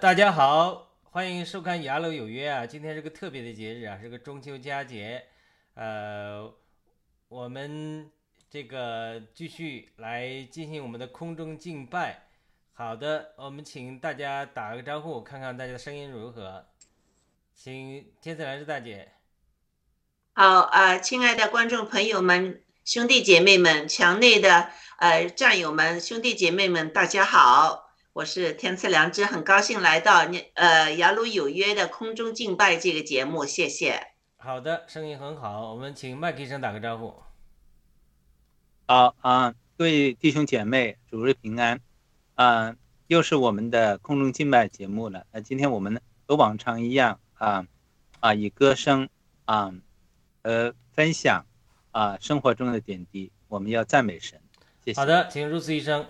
大家好，欢迎收看《雅楼有约》啊！今天是个特别的节日啊，是个中秋佳节。呃，我们这个继续来进行我们的空中敬拜。好的，我们请大家打个招呼，看看大家的声音如何。请天赐兰芝大姐。好啊、亲爱的观众朋友们、兄弟姐妹们、墙内的呃战友们、兄弟姐妹们，大家好，我是天赐良知，很高兴来到你呃雅鲁有约的空中敬拜这个节目，谢谢。好的，声音很好，我们请麦克医生打个招呼。好啊，各位弟兄姐妹，主日平安。啊，又是我们的空中敬拜节目了。那今天我们和往常一样啊啊，以歌声啊呃分享啊生活中的点滴，我们要赞美神。谢谢。好的，请如此医生。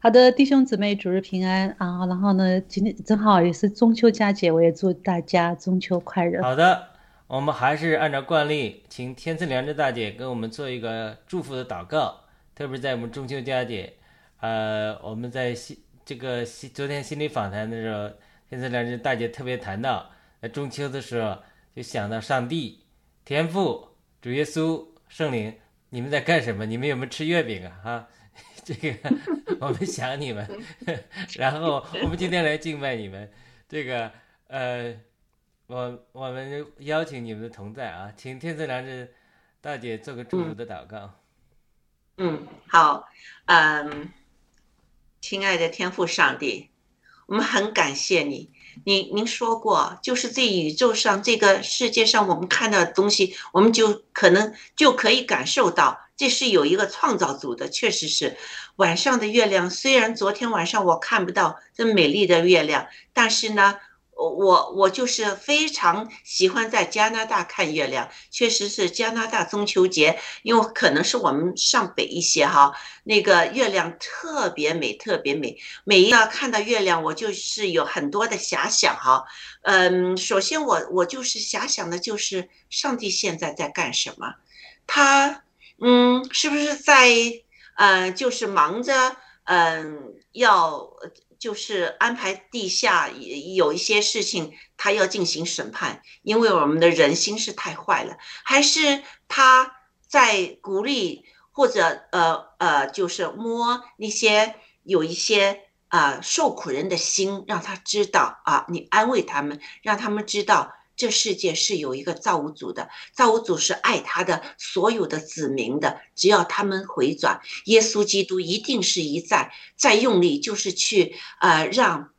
好的，弟兄姊妹，主日平安啊！然后呢，今天正好也是中秋佳节，我也祝大家中秋快乐。好的，我们还是按照惯例，请天赐良知大姐给我们做一个祝福的祷告。特别在我们中秋佳节，呃，我们在心这个心昨天心理访谈的时候，天赐良知大姐特别谈到，在中秋的时候就想到上帝、天父、主耶稣、圣灵，你们在干什么？你们有没有吃月饼啊？哈，这个我们想你们，然后我们今天来敬拜你们，这个呃。我我们邀请你们的同在啊，请天赐良知大姐做个祝福的祷告。嗯，好，嗯，亲爱的天父上帝，我们很感谢你。您您说过，就是这宇宙上这个世界上，我们看到的东西，我们就可能就可以感受到，这是有一个创造组的。确实是，晚上的月亮，虽然昨天晚上我看不到这美丽的月亮，但是呢，我我就是非常喜欢在加拿大看月亮，确实是加拿大中秋节，因为可能是我们上北一些哈，那个月亮特别美，特别美。每一次看到月亮，我就是有很多的遐想哈。嗯，首先我我就是遐想的就是上帝现在在干什么？他嗯，是不是在呃，就是忙着嗯要。就是安排地下有一些事情，他要进行审判，因为我们的人心是太坏了，还是他在鼓励或者呃呃，就是摸那些有一些啊受苦人的心，让他知道啊，你安慰他们，让他们知道。这世界是有一个造物主的，造物主是爱他的所有的子民的，只要他们回转，耶稣基督一定是一再再用力，就是去呃让。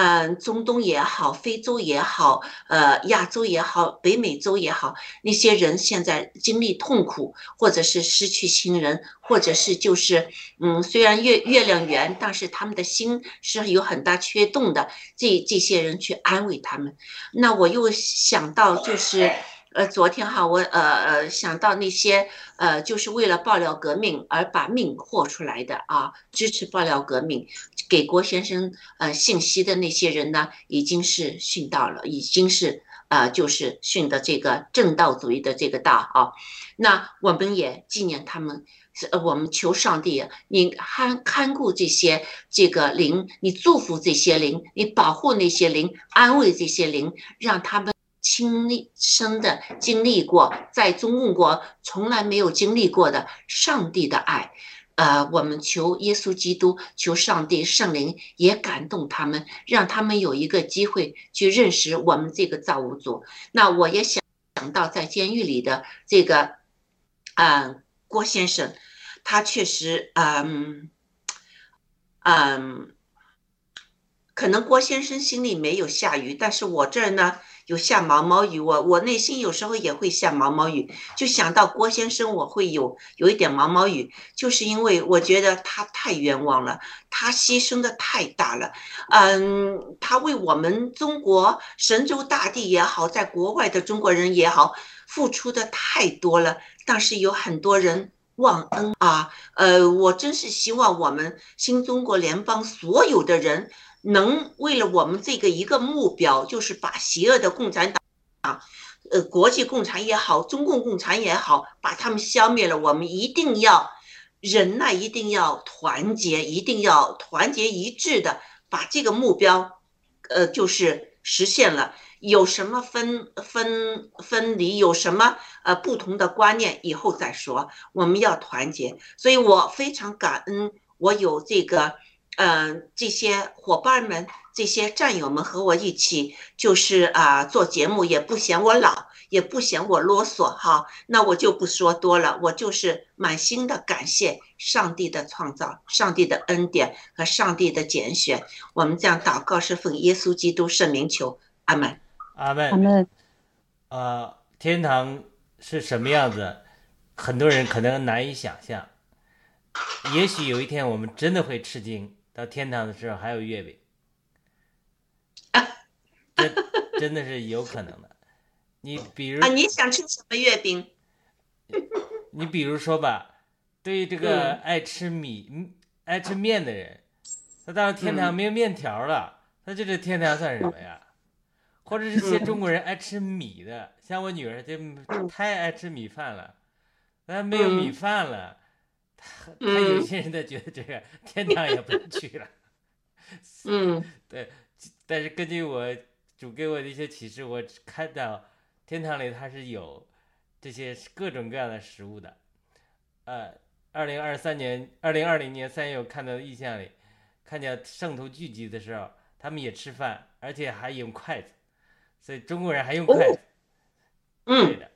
嗯，中东也好，非洲也好，呃，亚洲也好，北美洲也好，那些人现在经历痛苦，或者是失去亲人，或者是就是，嗯，虽然月月亮圆，但是他们的心是有很大缺洞的。这这些人去安慰他们，那我又想到就是。呃，昨天哈，我呃呃想到那些呃，就是为了爆料革命而把命豁出来的啊，支持爆料革命，给郭先生呃信息的那些人呢，已经是殉道了，已经是呃就是殉的这个正道主义的这个道啊。那我们也纪念他们，呃，我们求上帝，你看看顾这些这个灵，你祝福这些灵，你保护那些灵，安慰这些灵，让他们。亲历生的经历过，在中共国从来没有经历过的上帝的爱，呃，我们求耶稣基督，求上帝圣灵也感动他们，让他们有一个机会去认识我们这个造物主。那我也想想到在监狱里的这个，嗯，郭先生，他确实，嗯，嗯，可能郭先生心里没有下雨，但是我这儿呢。有下毛毛雨，我我内心有时候也会下毛毛雨，就想到郭先生，我会有有一点毛毛雨，就是因为我觉得他太冤枉了，他牺牲的太大了，嗯，他为我们中国神州大地也好，在国外的中国人也好，付出的太多了，但是有很多人忘恩啊，呃，我真是希望我们新中国联邦所有的人。能为了我们这个一个目标，就是把邪恶的共产党，啊，呃，国际共产也好，中共共产也好，把他们消灭了。我们一定要人呢，一定要团结，一定要团结一致的把这个目标，呃，就是实现了。有什么分分分离，有什么呃不同的观念，以后再说。我们要团结，所以我非常感恩，我有这个。嗯，这些伙伴们、这些战友们和我一起，就是啊，做节目也不嫌我老，也不嫌我啰嗦哈。那我就不说多了，我就是满心的感谢上帝的创造、上帝的恩典和上帝的拣选。我们这样祷告是奉耶稣基督圣名求，阿门，阿门，阿门。呃，天堂是什么样子？很多人可能难以想象。也许有一天我们真的会吃惊。到天堂的时候还有月饼，真真的是有可能的。你比如啊，你想吃什么月饼？你比如说吧，对于这个爱吃米、爱吃面的人，他到了天堂没有面条了，那这个天堂算什么呀？或者是些中国人爱吃米的，像我女儿就太爱吃米饭了，那没有米饭了。他 他有些人他觉得这个天堂也不能去了，嗯，对，但是根据我主给我的一些启示，我看到天堂里它是有这些各种各样的食物的。呃，二零二三年、二零二零年三月我看到的意象里，看见圣徒聚集的时候，他们也吃饭，而且还用筷子，所以中国人还用筷子，嗯，对的。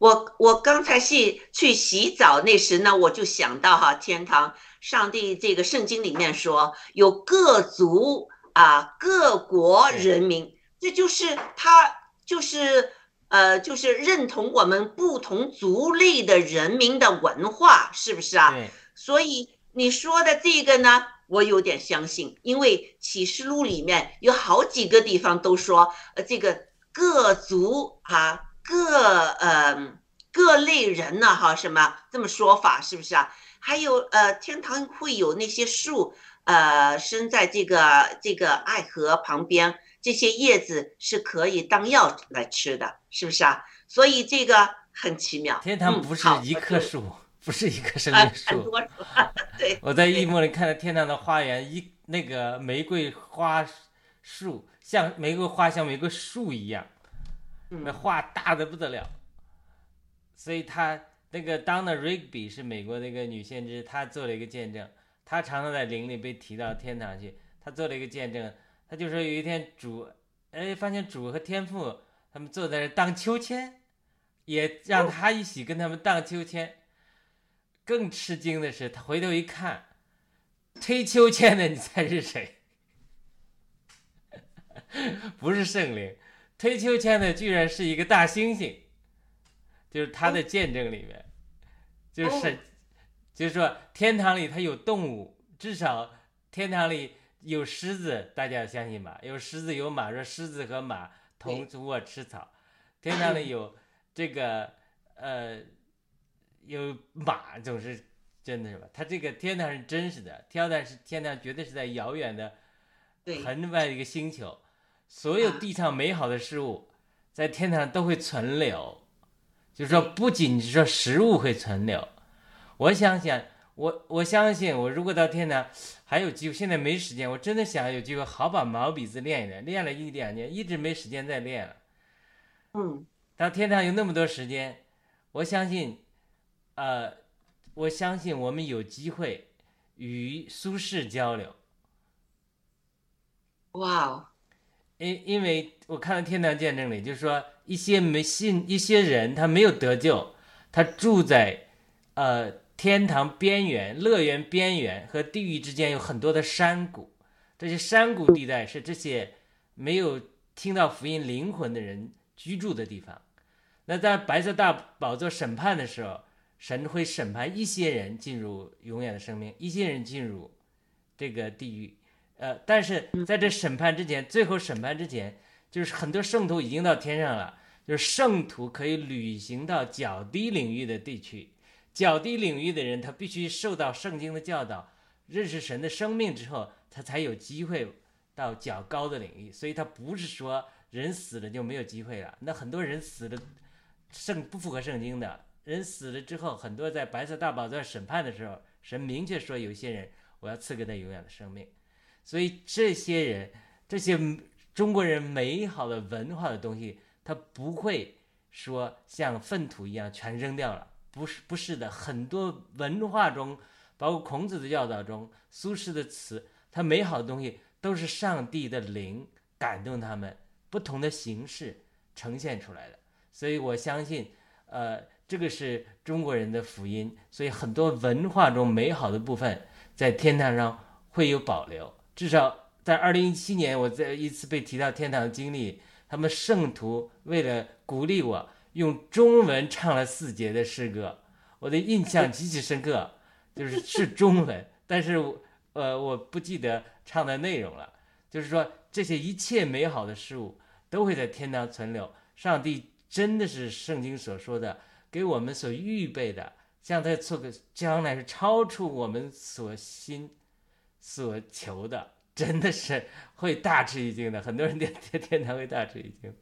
我我刚才是去洗澡那时呢，我就想到哈，天堂上帝这个圣经里面说有各族啊各国人民，这就是他就是呃就是认同我们不同族类的人民的文化，是不是啊？所以你说的这个呢，我有点相信，因为启示录里面有好几个地方都说，呃，这个各族啊，各呃各类人呢，哈，什么这么说法是不是啊？还有呃，天堂会有那些树，呃，生在这个这个爱河旁边，这些叶子是可以当药来吃的，是不是啊？所以这个很奇妙。天堂不是一棵树，不是一棵生命树，很树。多对，我在异梦里看到天堂的花园，一那个玫瑰花树像玫瑰花像玫瑰树一样，那话大的不得了。所以她那个 Donna Rigby 是美国那个女先知，她做了一个见证，她常常在灵里被提到天堂去。她做了一个见证，她就说有一天主，哎，发现主和天父他们坐在那荡秋千，也让她一起跟他们荡秋千。更吃惊的是，他回头一看，推秋千的，你猜是谁？不是圣灵，推秋千的居然是一个大猩猩，就是他的见证里面，就是，就是说天堂里它有动物，至少天堂里有狮子，大家相信吧？有狮子有马，说狮子和马同卧吃草，天堂里有这个呃有马，总是真的是吧？它这个天堂是真实的，天堂是天堂，绝对是在遥远的对，很外的一个星球，所有啊地上美好的事物，在天堂都会存留。就是说，不仅是说食物会存留，我想想，我我相信，我如果到天堂还有机会，现在没时间，我真的想有机会好把毛笔字练一练，练了一两年，一直没时间再练了。嗯，到天堂有那么多时间，我相信，呃，我相信我们有机会与苏轼交流。哇哦，因因为我看到《天堂见证》里，就是说一些没信一些人他没有得救，他住在呃天堂边缘、乐园边缘和地狱之间有很多的山谷，这些山谷地带是这些没有听到福音灵魂的人居住的地方。那在白色大宝座审判的时候，神会审判一些人进入永远的生命，一些人进入这个地狱。呃，但是在这审判之前，最后审判之前，就是很多圣徒已经到天上了，就是圣徒可以旅行到较低领域的地区。较低领域的人，他必须受到圣经的教导，认识神的生命之后，他才有机会到较高的领域。所以，他不是说人死了就没有机会了。那很多人死了，圣不符合圣经的人死了之后，很多在白色大宝座审判的时候，神明确说，有些人我要赐给他永远的生命。所以这些人，这些中国人美好的文化的东西，他不会说像粪土一样全扔掉了，不是不是的，很多文化中，包括孔子的教导中，苏轼的词，他美好的东西都是上帝的灵感动他们，不同的形式呈现出来的。所以我相信，呃，这个是中国人的福音，所以很多文化中美好的部分在天堂上会有保留。至少在二零一七年，我在一次被提到天堂的经历，他们圣徒为了鼓励我，用中文唱了四节的诗歌，我的印象极其深刻，就是 是中文，但是我呃我不记得唱的内容了。就是说，这些一切美好的事物都会在天堂存留。上帝真的是圣经所说的，给我们所预备的，像在做个将来是超出我们所心。所求的真的是会大吃一惊的，很多人天天天堂会大吃一惊。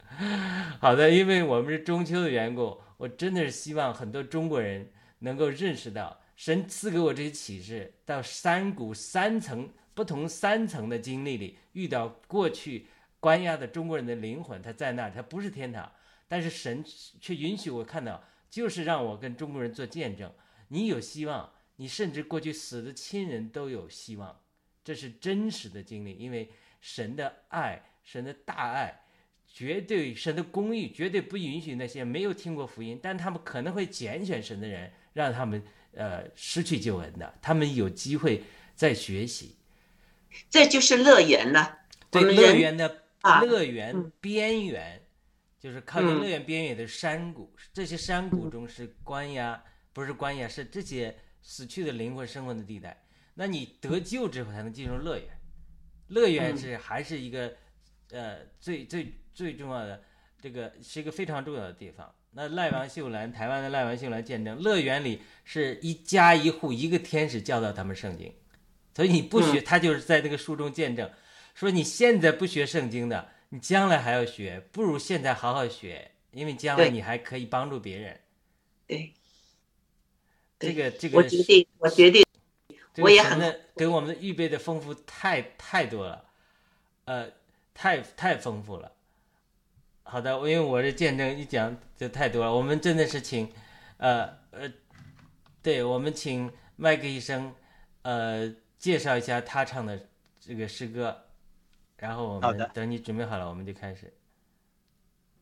好的，因为我们是中秋的缘故，我真的是希望很多中国人能够认识到，神赐给我这些启示，到山谷三层不同三层的经历里，遇到过去关押的中国人的灵魂，他在那儿，他不是天堂，但是神却允许我看到，就是让我跟中国人做见证，你有希望，你甚至过去死的亲人都有希望。这是真实的经历，因为神的爱，神的大爱，绝对神的公义，绝对不允许那些没有听过福音，但他们可能会拣选神的人，让他们呃失去救恩的，他们有机会再学习。这就是乐园了。对乐园的啊乐园嗯边缘，就是靠近嗯乐园边缘的山谷，这些山谷中是关押，不是关押，是这些死去的灵魂生活的地带。那你得救之后才能进入乐园。乐园嗯是还是一个呃最最最重要的，这个是一个非常重要的地方。那赖王秀兰，台湾的赖王秀兰见证，乐园里是一家一户一个天使教导他们圣经，所以你不学，他就是在那个书中见证，说你现在不学圣经的，你将来还要学，不如现在好好学，因为将来你还可以帮助别人。对，这个这个我决定，我决定，这我也很个神的给我们的预备的丰富太太多了，呃，太太丰富了。好的，因为我这见证一讲就太多了，我们真的是请，呃呃，对我们请麦克医生，呃，介绍一下他唱的这个诗歌，然后我好的们等你准备好了，我们就开始。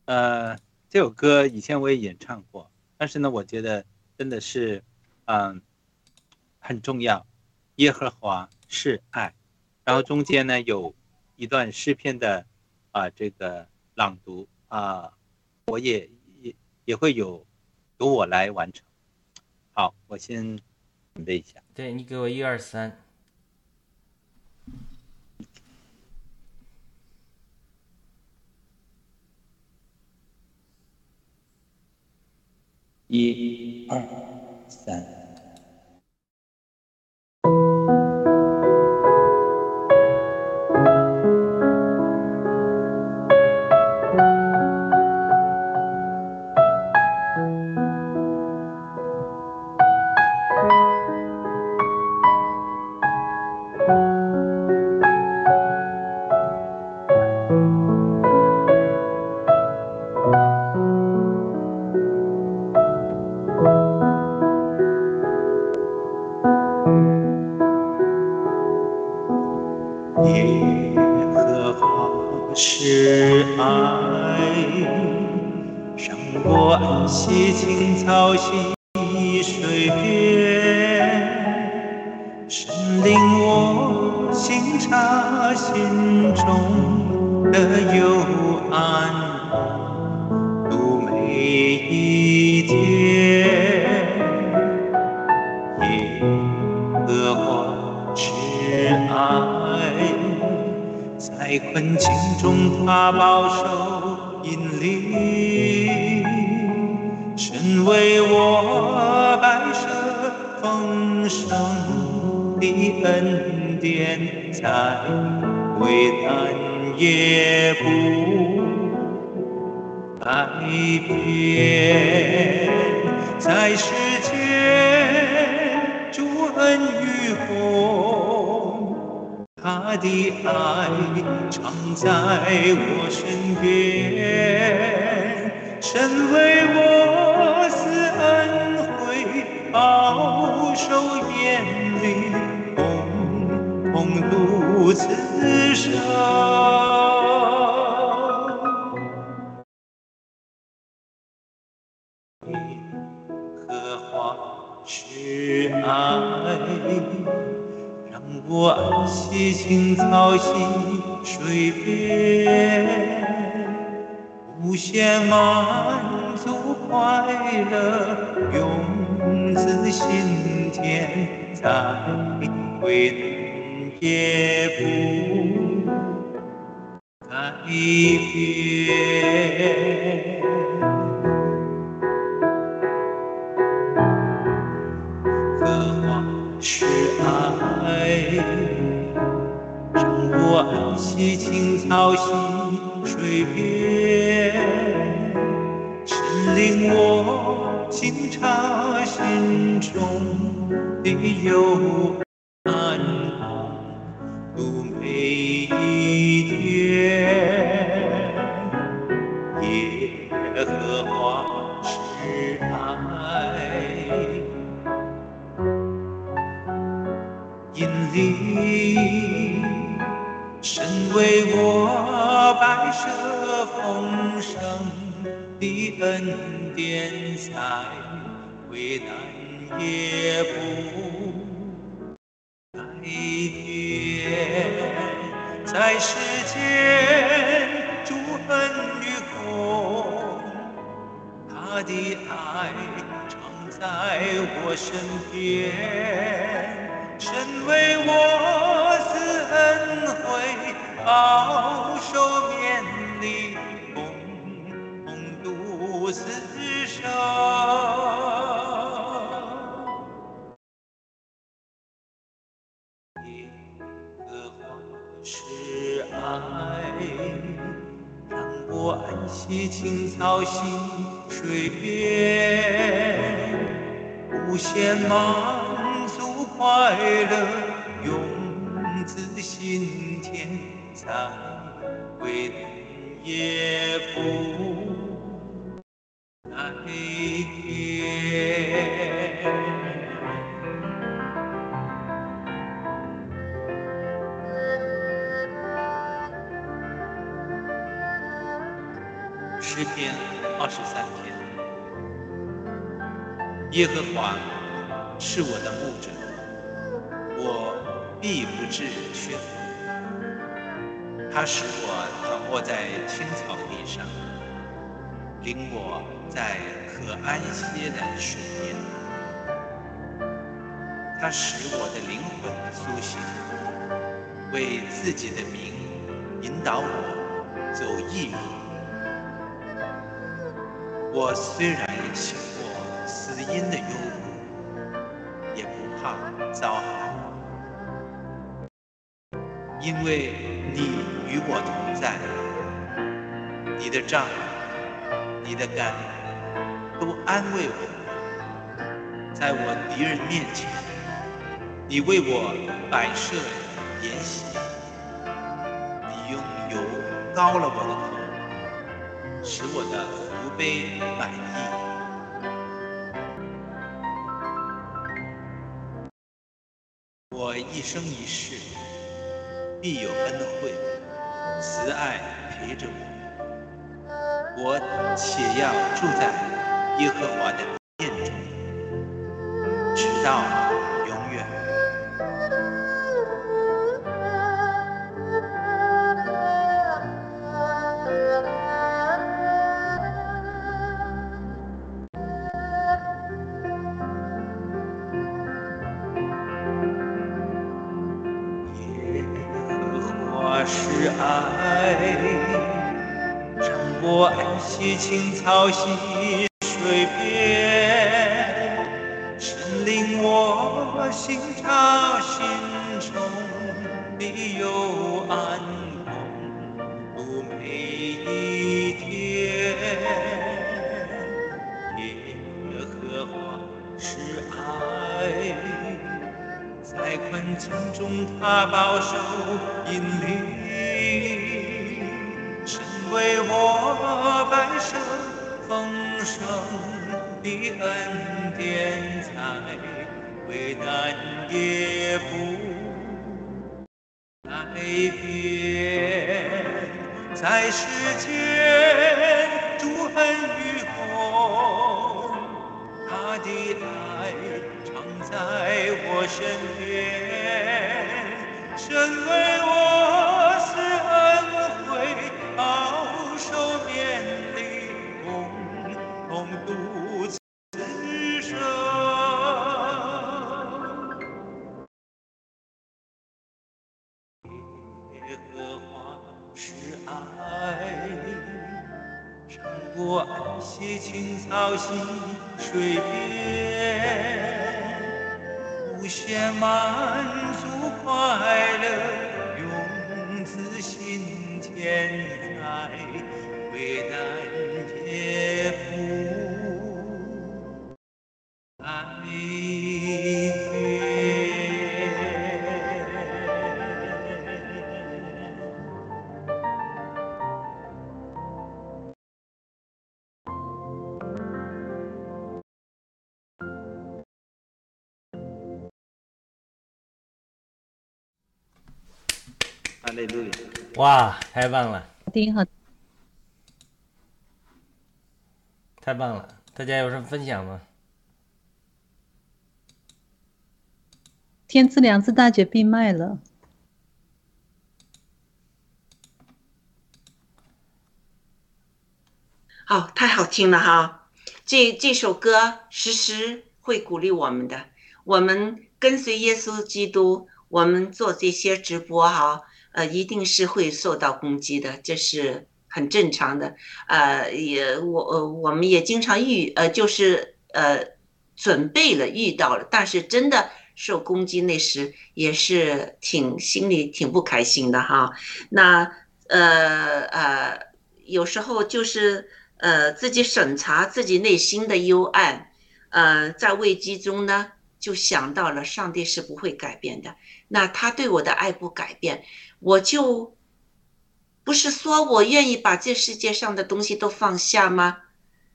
呃，这首歌以前我也演唱过，但是呢，我觉得真的是，嗯，很重要。耶和华是爱，然后中间呢有一段诗篇的啊、这个朗读啊、我也也也会有由我来完成。好，我先准备一下。对你给我一二三，一、二、三。爱。引力，神为我摆设丰盛的恩典，在危难也不在我身边，身为我赐恩惠，保守绵里，共共度此生。耶和华是爱，让我安息青草溪水边，限满足快乐，永自心田，在为也不改变。诗篇二十三篇。耶和是我的牧者，我必不至缺乏。他使我躺卧在青草地上，领我在可安歇的水边。他使我的灵魂苏醒，为自己的名引导我走义路。我虽然行过死荫的幽谷，也不怕遭害，因为你与我同在。你的杖、你的杆都安慰我，在我敌人面前，你为我摆设筵席，你用油膏了我的头，使我的福杯满溢。生一世必有恩惠，慈爱陪着我。我且要住在耶和华的殿中，直到凄清草溪世界哇，太棒了，丁和太棒了！大家有什么分享吗？天赐良知大姐闭麦了。好，太好听了哈！这这首歌时时会鼓励我们的。我们跟随耶稣基督，我们做这些直播哈，呃，一定是会受到攻击的，这是很正常的。呃，也我呃，我们也经常遇呃，就是呃，准备了遇到了，但是真的受攻击那时也是挺心里挺不开心的哈。那呃呃，有时候就是呃自己审查自己内心的幽暗，呃，在危机中呢。就想到了上帝是不会改变的，那他对我的爱不改变，我就不是说我愿意把这世界上的东西都放下吗？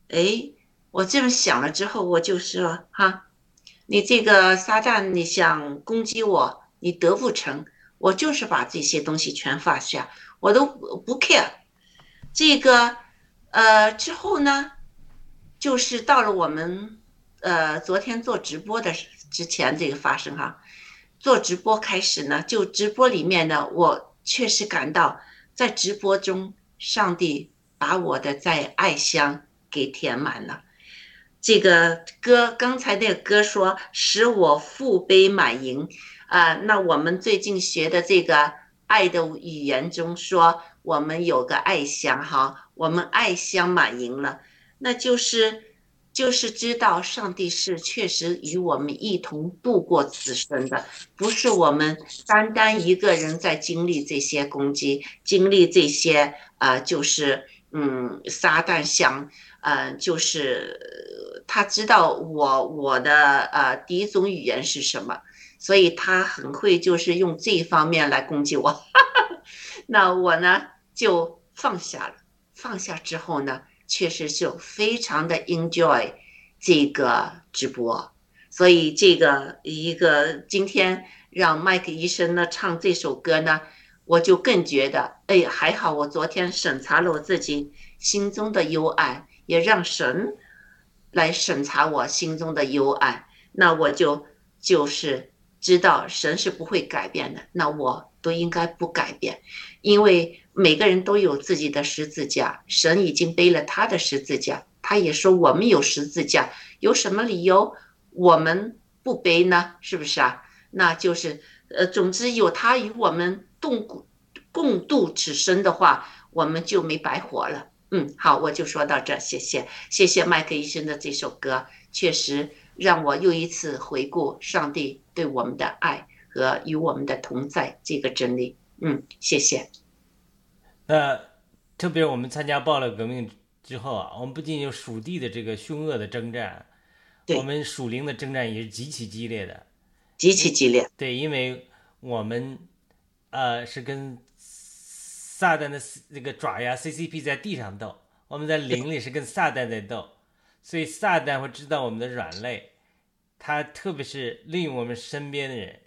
哎，我这么想了之后，我就是说哈，你这个撒旦，你想攻击我，你得不成，我就是把这些东西全放下，我都不 care。这个呃之后呢，就是到了我们。呃，昨天做直播的之前这个发生哈，做直播开始呢，就直播里面呢，我确实感到在直播中，上帝把我的在爱箱给填满了。这个歌刚才那个歌说使我腹杯满盈啊，那我们最近学的这个爱的语言中说，我们有个爱箱哈，我们爱箱满盈了，那就是。就是知道上帝是确实与我们一同度过此生的，不是我们单单一个人在经历这些攻击，经历这些啊，就是嗯，撒旦想，呃，就是他知道我我的呃第一种语言是什么，所以他很会就是用这一方面来攻击我，那我呢就放下了，放下之后呢。确实就非常的 enjoy 这个直播，所以这个一个今天让麦克医生呢唱这首歌呢，我就更觉得，哎，还好我昨天审查了我自己心中的幽暗，也让神来审查我心中的幽暗，那我就就是知道神是不会改变的，那我都应该不改变，因为。每个人都有自己的十字架，神已经背了他的十字架，他也说我们有十字架，有什么理由我们不背呢？是不是啊？那就是，呃，总之有他与我们共共度此生的话，我们就没白活了。嗯，好，我就说到这，谢谢，谢谢麦克医生的这首歌，确实让我又一次回顾上帝对我们的爱和与我们的同在这个真理。嗯，谢谢。那特别我们参加暴乱革命之后啊，我们不仅有属地的这个凶恶的征战，我们属灵的征战也是极其激烈的，极其激烈。对，因为我们呃是跟撒旦的那个爪牙 CCP 在地上斗，我们在灵里是跟撒旦在斗，所以撒旦会知道我们的软肋，他特别是利用我们身边的人，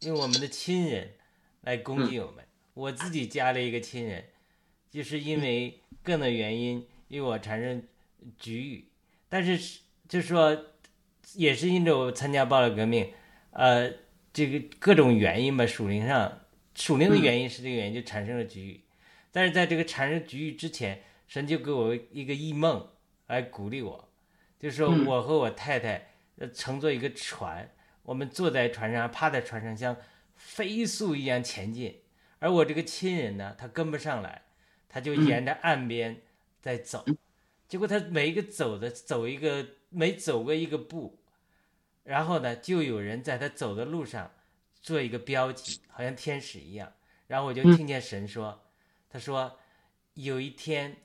用我们的亲人来攻击我们。我自己加了一个亲人。就是因为各种原因与我产生局域，但是就是说，也是因着我参加暴力革命，呃，这个各种原因吧，属灵上属灵的原因是这个原因就产生了局域，但是在这个产生局域之前，神就给我一个异梦来鼓励我，就说我和我太太乘坐一个船，我们坐在船上，趴在船上像飞速一样前进，而我这个亲人呢，他跟不上来。他就沿着岸边在走，结果他每一个走的走一个，每走过一个步，然后呢，就有人在他走的路上做一个标记，好像天使一样。然后我就听见神说：“他说有一天，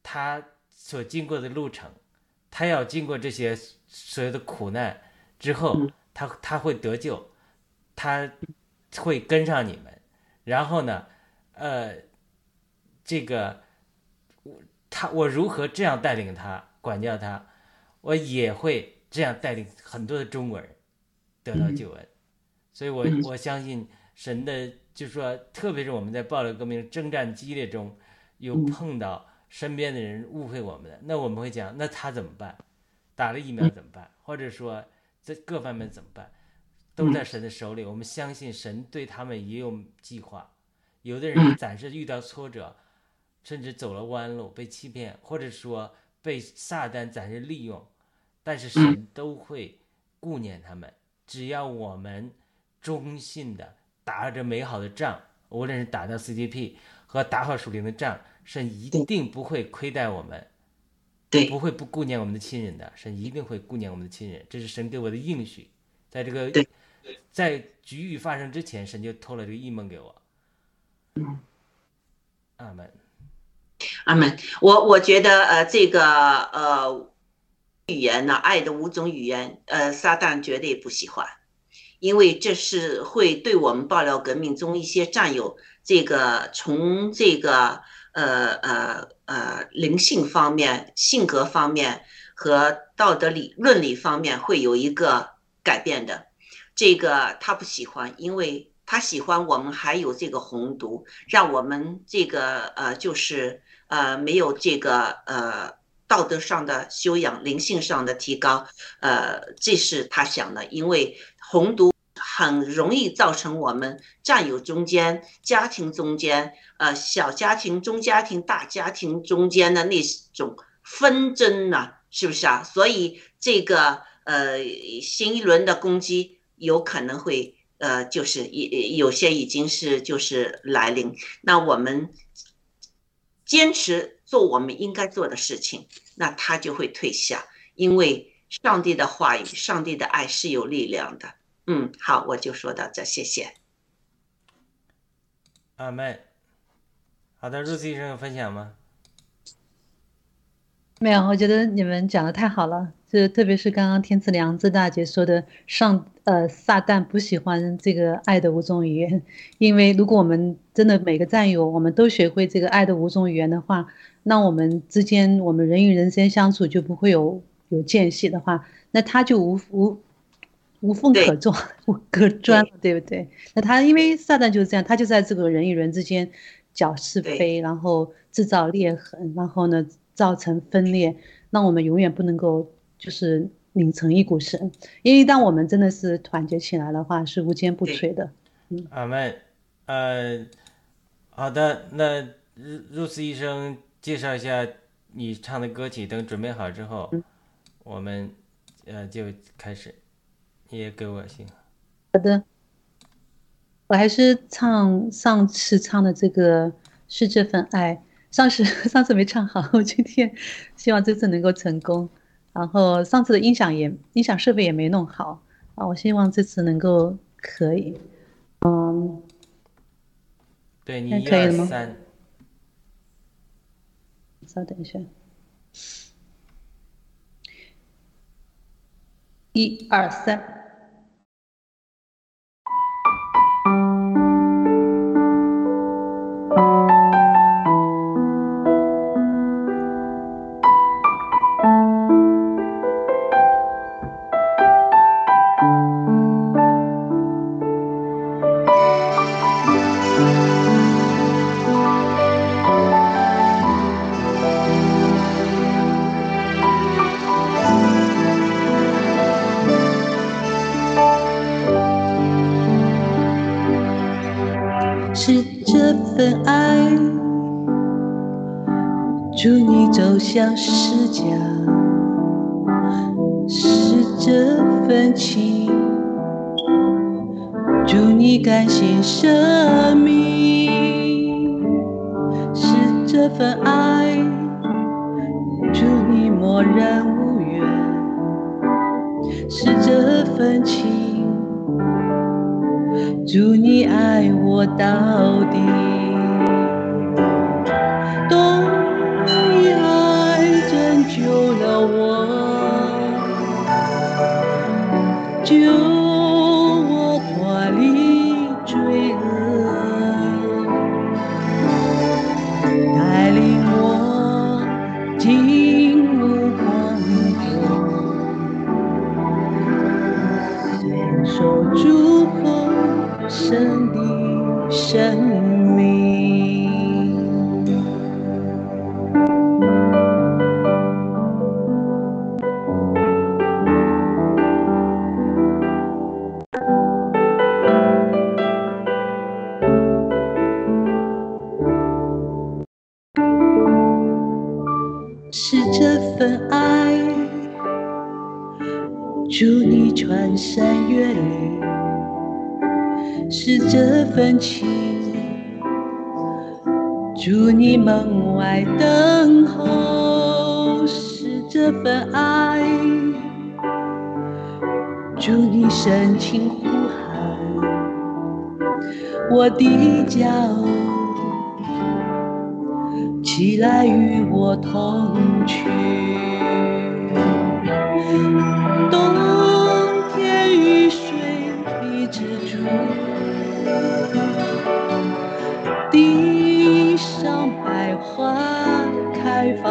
他所经过的路程，他要经过这些所有的苦难之后，他他会得救，他会跟上你们。然后呢，呃。”这个，我他我如何这样带领他管教他，我也会这样带领很多的中国人得到救恩，所以我我相信神的，就是说，特别是我们在暴力革命征战激烈中，有碰到身边的人误会我们的，那我们会讲，那他怎么办？打了疫苗怎么办？或者说在各方面怎么办？都在神的手里，我们相信神对他们也有计划。有的人暂时遇到挫折。甚至走了弯路，被欺骗，或者说被撒旦暂时利用，但是神都会顾念他们，只要我们忠信的打着美好的仗，无论是打到 CDP 和打好属灵的仗，神一定不会亏待我们，对不会不顾念我们的亲人的，神一定会顾念我们的亲人，这是神给我的应许。在这个在局域发生之前，神就托了这个异梦给我。嗯，阿门。阿门。我我觉得呃，这个呃语言呢，爱的五种语言，呃，撒旦绝对不喜欢，因为这是会对我们爆料革命中一些战友这个从这个呃呃呃灵性方面、性格方面和道德理论理方面会有一个改变的。这个他不喜欢，因为他喜欢我们还有这个红毒，让我们这个呃就是呃没有这个呃道德上的修养、灵性上的提高，呃，这是他想的，因为红毒很容易造成我们战友中间、家庭中间、呃小家庭、中家庭、大家庭中间的那种纷争呢，是不是啊？所以这个呃新一轮的攻击有可能会。呃，就是有有些已经是就是来临，那我们坚持做我们应该做的事情，那他就会退下，因为上帝的话语、上帝的爱是有力量的。嗯，好，我就说到这，谢谢。阿妹，好的，入 C 医生有分享吗？没有，我觉得你们讲的太好了，就特别是刚刚天赐良知大姐说的，上呃撒旦不喜欢这个爱的五种语言，因为如果我们真的每个战友我们都学会这个爱的五种语言的话，那我们之间我们人与人之间相处就不会有有间隙的话，那他就无无无缝可钻 无可钻了，对不对？那他因为撒旦就是这样，他就在这个人与人之间搅是非，然后制造裂痕，然后呢？造成分裂，让我们永远不能够就是拧成一股绳。因为当我们真的是团结起来的话，是无坚不摧的。嗯，阿妹，呃，好的，那入入斯医生介绍一下你唱的歌曲，等准备好之后，我们呃就开始。你也给我信。好的，我还是唱上次唱的这个是这份爱。上次 上次没唱好，我今天希望这次能够成功。然后上次的音响也音响设备也没弄好啊，我希望这次能够可以。嗯，对你一二三，稍等一下，一二三。向世家，是这份情，祝你甘心舍命；是这份爱，祝你默然无怨；是这份情，祝你爱我到底。门外等候，是这份爱；祝你深情呼喊，我的骄傲，起来与我同去。冬天雨水的蜘蛛，地花开放，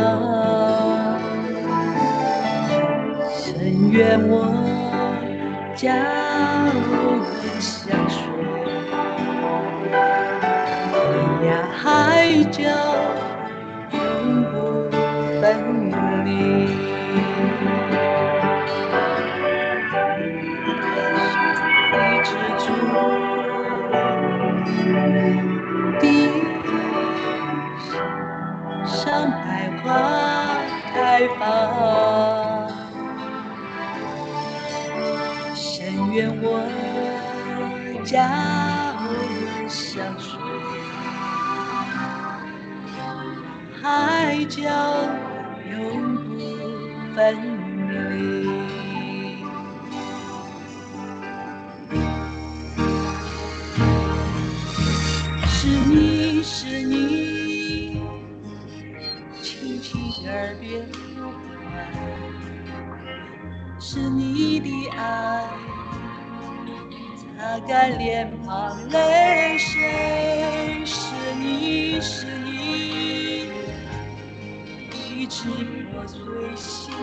深愿我交吻相随，天涯海角愿我交吻相随，海角永不分干脸庞泪水，是你是你，一直破碎心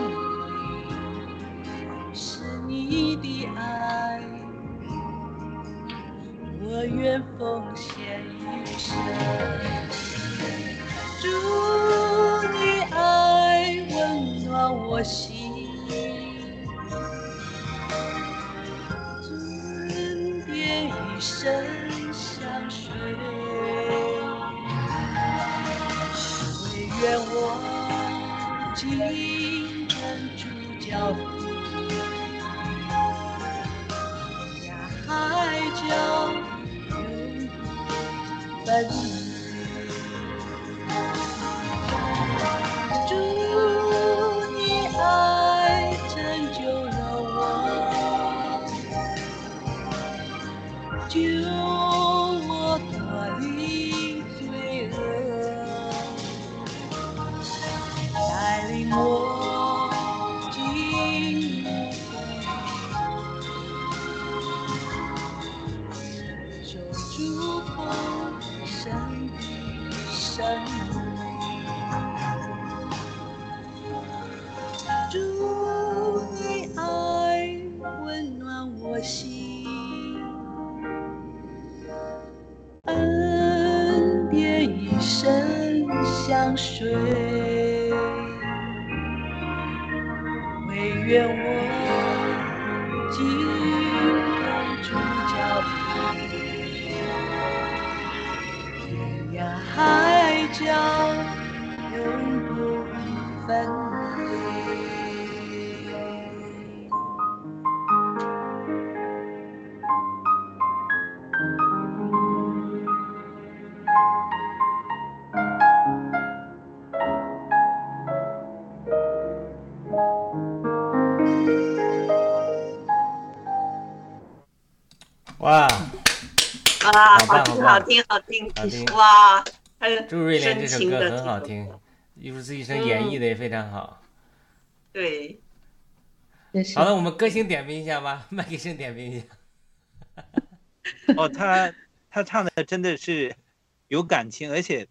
哇，啊，好听，好听，好听好听，哇，很朱瑞莲这首歌深情的很好听，一夫自医生演绎的也非常好。对，好。了，我们歌星点评一下吧，麦克生点评一下。哦，他他唱的真的是有感情，而且，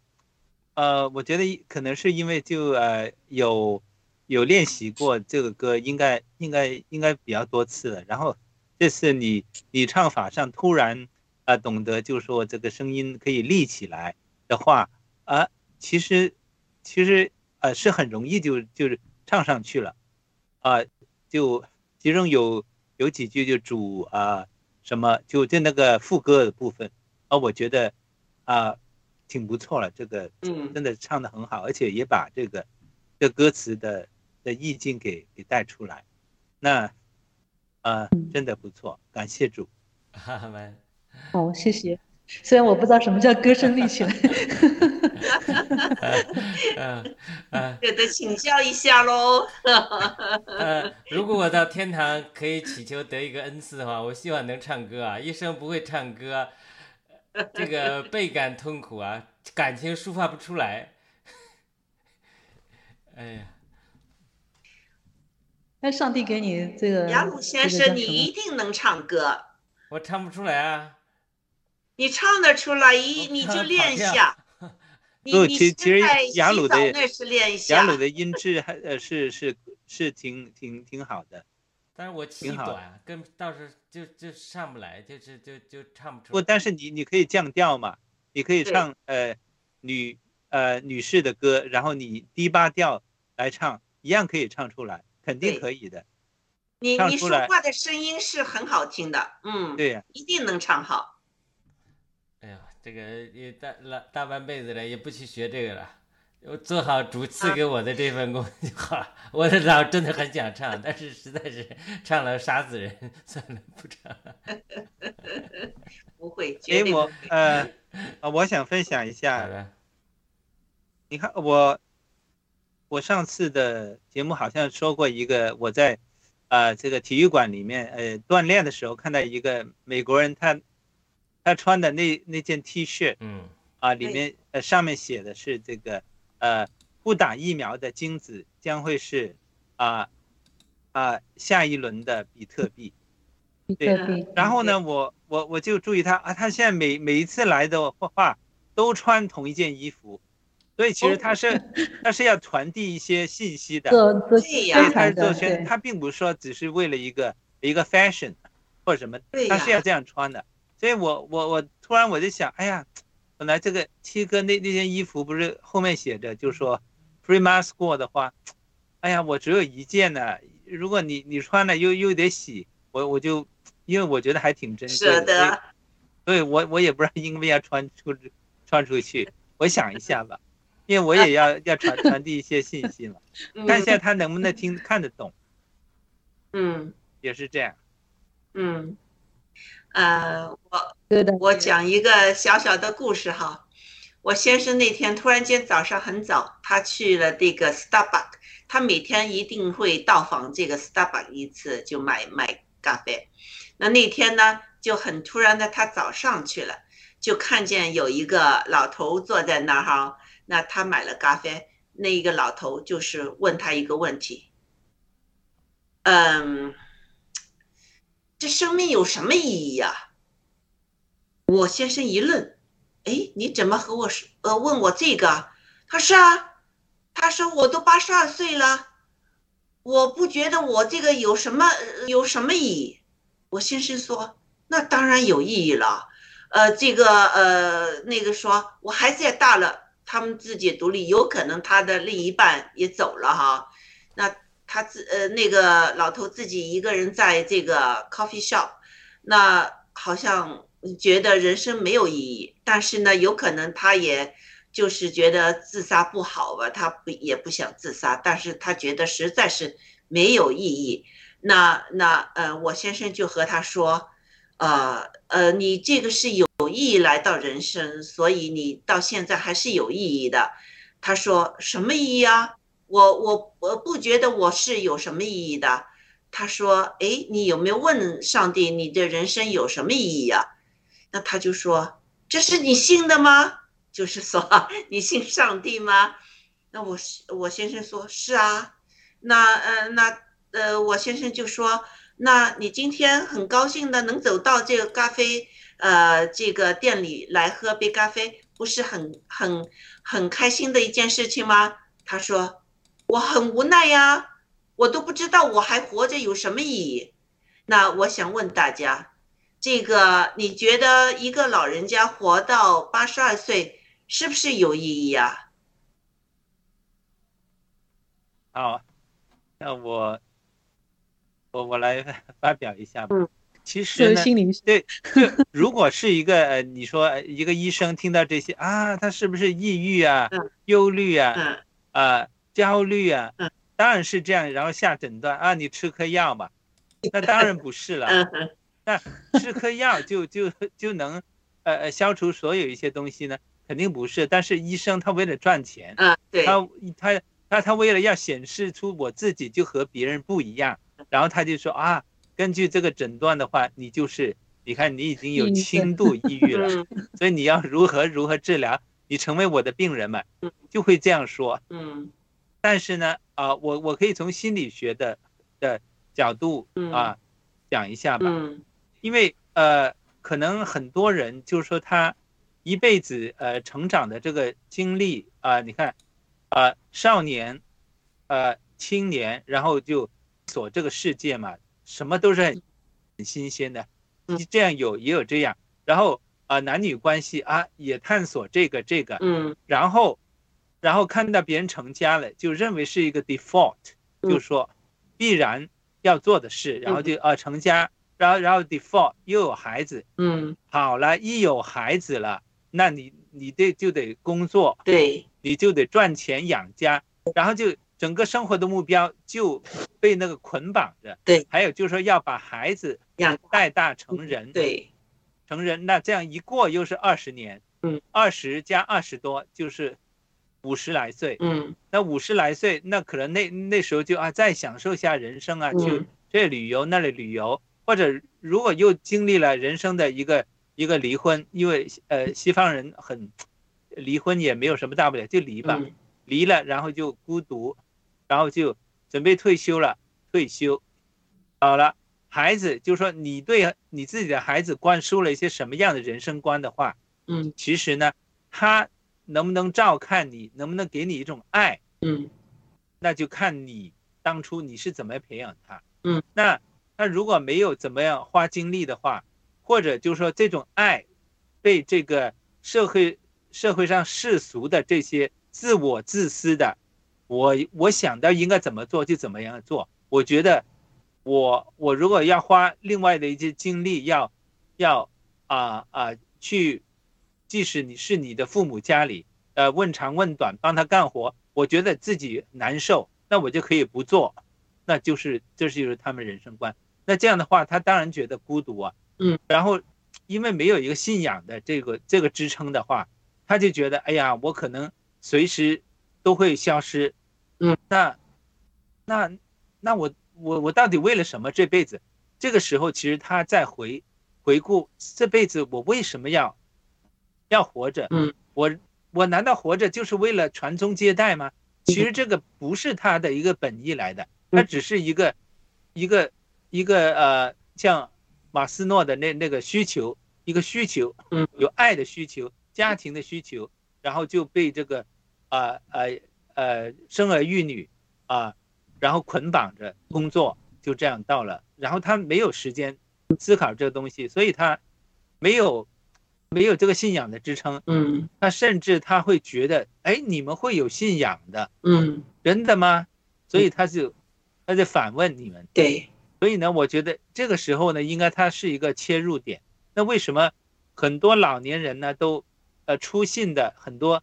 呃，我觉得可能是因为就呃有有练习过这个歌，应该应该应该比较多次了。然后这是你你唱法上突然啊、呃懂得，就是说这个声音可以立起来的话啊、其实其实呃是很容易就就是唱上去了啊、就其中有有几句就主啊。什么就就那个副歌的部分，啊，我觉得啊、挺不错了，这个嗯真的唱的很好，而且也把这个这歌词的的意境给给带出来。那呃嗯，真的不错，感谢主。哈哈们，好，谢谢。虽然我不知道什么叫歌声立起来，嗯嗯这得请教一下喽。呃，如果我到天堂可以祈求得一个恩赐的话，我希望能唱歌啊，一生不会唱歌，呃这个倍感痛苦啊，感情抒发不出来。哎呀，那上帝给你这个雅鲁先生，你一定能唱歌，我唱不出来啊。你唱得出来，一你就练一下。你不你其其实雅鲁的那是练一雅鲁。的音质还呃是是是挺挺挺好的。但是我气挺好的短，跟到时候就就上不来，就是就就唱不出不，但是你你可以降调嘛，你可以唱呃女呃女士的歌，然后你低八调来唱，一样可以唱出来，肯定可以的。你你说话的声音是很好听的，嗯，对呀、一定能唱好。哎呀，这个也大大大半辈子了，也不去学这个了。我做好主赐给我的这份工就好了。我的老真的很想唱，但是实在是唱了杀死人，算了，不唱了。不会，绝对不会。呃呃，我想分享一好下，的，你看我我上次的节目好像说过一个，我在呃这个体育馆里面呃锻炼的时候看到一个美国人他他穿的那那件 T 恤嗯啊，里面呃上面写的是这个呃不打疫苗的精子将会是啊啊、下一轮的比特币。比对特币，然后呢，我我我就注意他啊，他现在每每一次来的话都穿同一件衣服，所以其实他是他是要传递一些信息的，所以他是做宣，对，他并不是说只是为了一个一个 fashion 或者什么，他是要这样穿的。所以我我我突然我就想，哎呀，本来这个七哥那那件衣服不是后面写着就说 free mask score 的话，哎呀，我只有一件呢，如果你你穿了又又得洗，我我就因为我觉得还挺珍贵舍的，所以我我也不知道应不应该穿出穿出去，我想一下吧，因为我也要 要传传递一些信息嘛，看一下他能不能听看得懂，嗯也是这样。嗯，呃，我对的，我讲一个小小的故事哈。我先生那天突然间早上很早，他去了这个 Starbucks，他每天一定会到访这个 Starbucks 一次，就买买咖啡。那那天呢，就很突然的，他早上去了，就看见有一个老头坐在那儿哈。那他买了咖啡，那一个老头就是问他一个问题，嗯，这生命有什么意义呀、我先生一愣，哎，你怎么和我说呃问我这个？他说啊，他说我都八十二岁了，我不觉得我这个有什么有什么意义。我先生说，那当然有意义了。呃，这个呃那个说，我孩子也大了，他们自己独立，有可能他的另一半也走了哈。那他自呃那个老头自己一个人在这个 coffee shop，那好像觉得人生没有意义，但是呢，有可能他也就是觉得自杀不好吧，他不也不想自杀，但是他觉得实在是没有意义。那那呃，我先生就和他说，呃呃，你这个是有意义来到人生，所以你到现在还是有意义的。他说什么意义啊？我我我不觉得我是有什么意义的。他说，哎，你有没有问上帝，你的人生有什么意义啊？那他就说，这是你信的吗？就是说 你信上帝吗？那我我先生说是啊。那呃那呃我先生就说，那你今天很高兴的能走到这个咖啡呃这个店里来喝杯咖啡，不是很很很开心的一件事情吗？他说我很无奈呀，我都不知道我还活着有什么意义。那我想问大家，这个你觉得一个老人家活到八十二岁是不是有意义啊？好，那我我我来 发表一下吧。嗯其实呢，对，就如果是一个呃，你说呃一个医生听到这些啊，他是不是抑郁啊、嗯忧虑啊、嗯啊焦虑啊嗯？当然是这样，然后下诊断啊，你吃颗药吧。那当然不是了。那吃颗药就就就能呃呃消除所有一些东西呢？肯定不是。但是医生他为了赚钱，他他他他为了要显示出我自己就和别人不一样，然后他就说啊，根据这个诊断的话，你就是你看你已经有轻度抑郁了，嗯所以你要如何如何治疗，你成为我的病人嘛嗯，就会这样说。嗯但是呢，啊、我我可以从心理学的的角度嗯啊、讲一下吧。嗯因为呃，可能很多人就是说他一辈子呃成长的这个经历啊、你看，呃，少年，呃，青年，然后就所这个世界嘛，什么都是很很新鲜的嗯，这样有也有这样，然后啊、男女关系啊也探索这个这个，嗯。然后，然后看到别人成家了，就认为是一个 default，嗯。就说必然要做的事，然后就啊成家，然后然后 default 又有孩子，嗯，好了，一有孩子了，那你你得就得工作，对，你就得赚钱养家，然后就整个生活的目标就被那个捆绑着。对，还有就是说要把孩子养带大成人，对，成人，那这样一过又是二十年，嗯，二十加二十多就是五十来岁，嗯。那五十来岁，那可能那那时候就啊再享受一下人生啊，去嗯这旅游那里旅游，或者如果又经历了人生的一个一个离婚，因为呃西方人很离婚也没有什么大不了，就离吧，嗯。离了然后就孤独，然后就准备退休了，退休，好了，孩子就说你对你自己的孩子灌输了一些什么样的人生观的话，嗯。其实呢，他能不能照看你，能不能给你一种爱，嗯。那就看你当初你是怎么培养他。嗯，那那如果没有怎么样花精力的话，或者就是说这种爱被这个社会社会上世俗的这些自我自私的，我我想到应该怎么做就怎么样做。我觉得我我如果要花另外的一些精力要要啊啊、去，即使你是你的父母家里，呃问长问短帮他干活，我觉得自己难受，那我就可以不做，那就是这就是他们人生观。那这样的话，他当然觉得孤独啊，嗯，然后因为没有一个信仰的这个这个支撑的话，他就觉得哎呀，我可能随时都会消失，嗯，那那那我我我到底为了什么这辈子？这个时候其实他在回回顾这辈子我为什么要要活着？嗯，我我难道活着就是为了传宗接代吗？其实这个不是他的一个本意来的，他只是一个一个一个呃，像马斯诺的那那个需求，一个需求，嗯，有爱的需求，家庭的需求，然后就被这个啊呃呃生儿育女啊、然后捆绑着工作，就这样到了，然后他没有时间思考这个东西，所以他没有没有这个信仰的支撑，嗯。他甚至他会觉得，哎，你们会有信仰的，嗯，真的吗？所以他就他就反问你们，对，所以呢，我觉得这个时候呢，应该它是一个切入点。那为什么很多老年人呢都呃出信的很多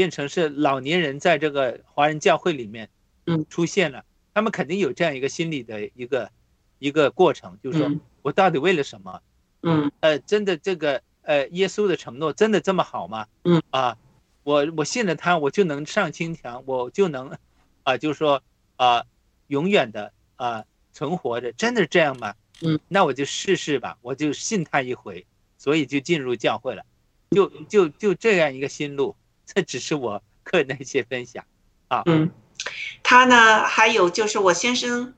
变成是老年人在这个华人教会里面嗯出现了？他们肯定有这样一个心理的一个一个过程，就是说嗯我到底为了什么？嗯呃，真的这个呃，耶稣的承诺真的这么好吗？嗯啊，我我信了他，我就能上青墙，我就能啊，就是说啊，永远的啊存活着，真的是这样吗？嗯，那我就试试吧，我就信他一回，所以就进入教会了，就就就这样一个心路，这只是我个人的一些分享啊。嗯，他呢，还有就是我先生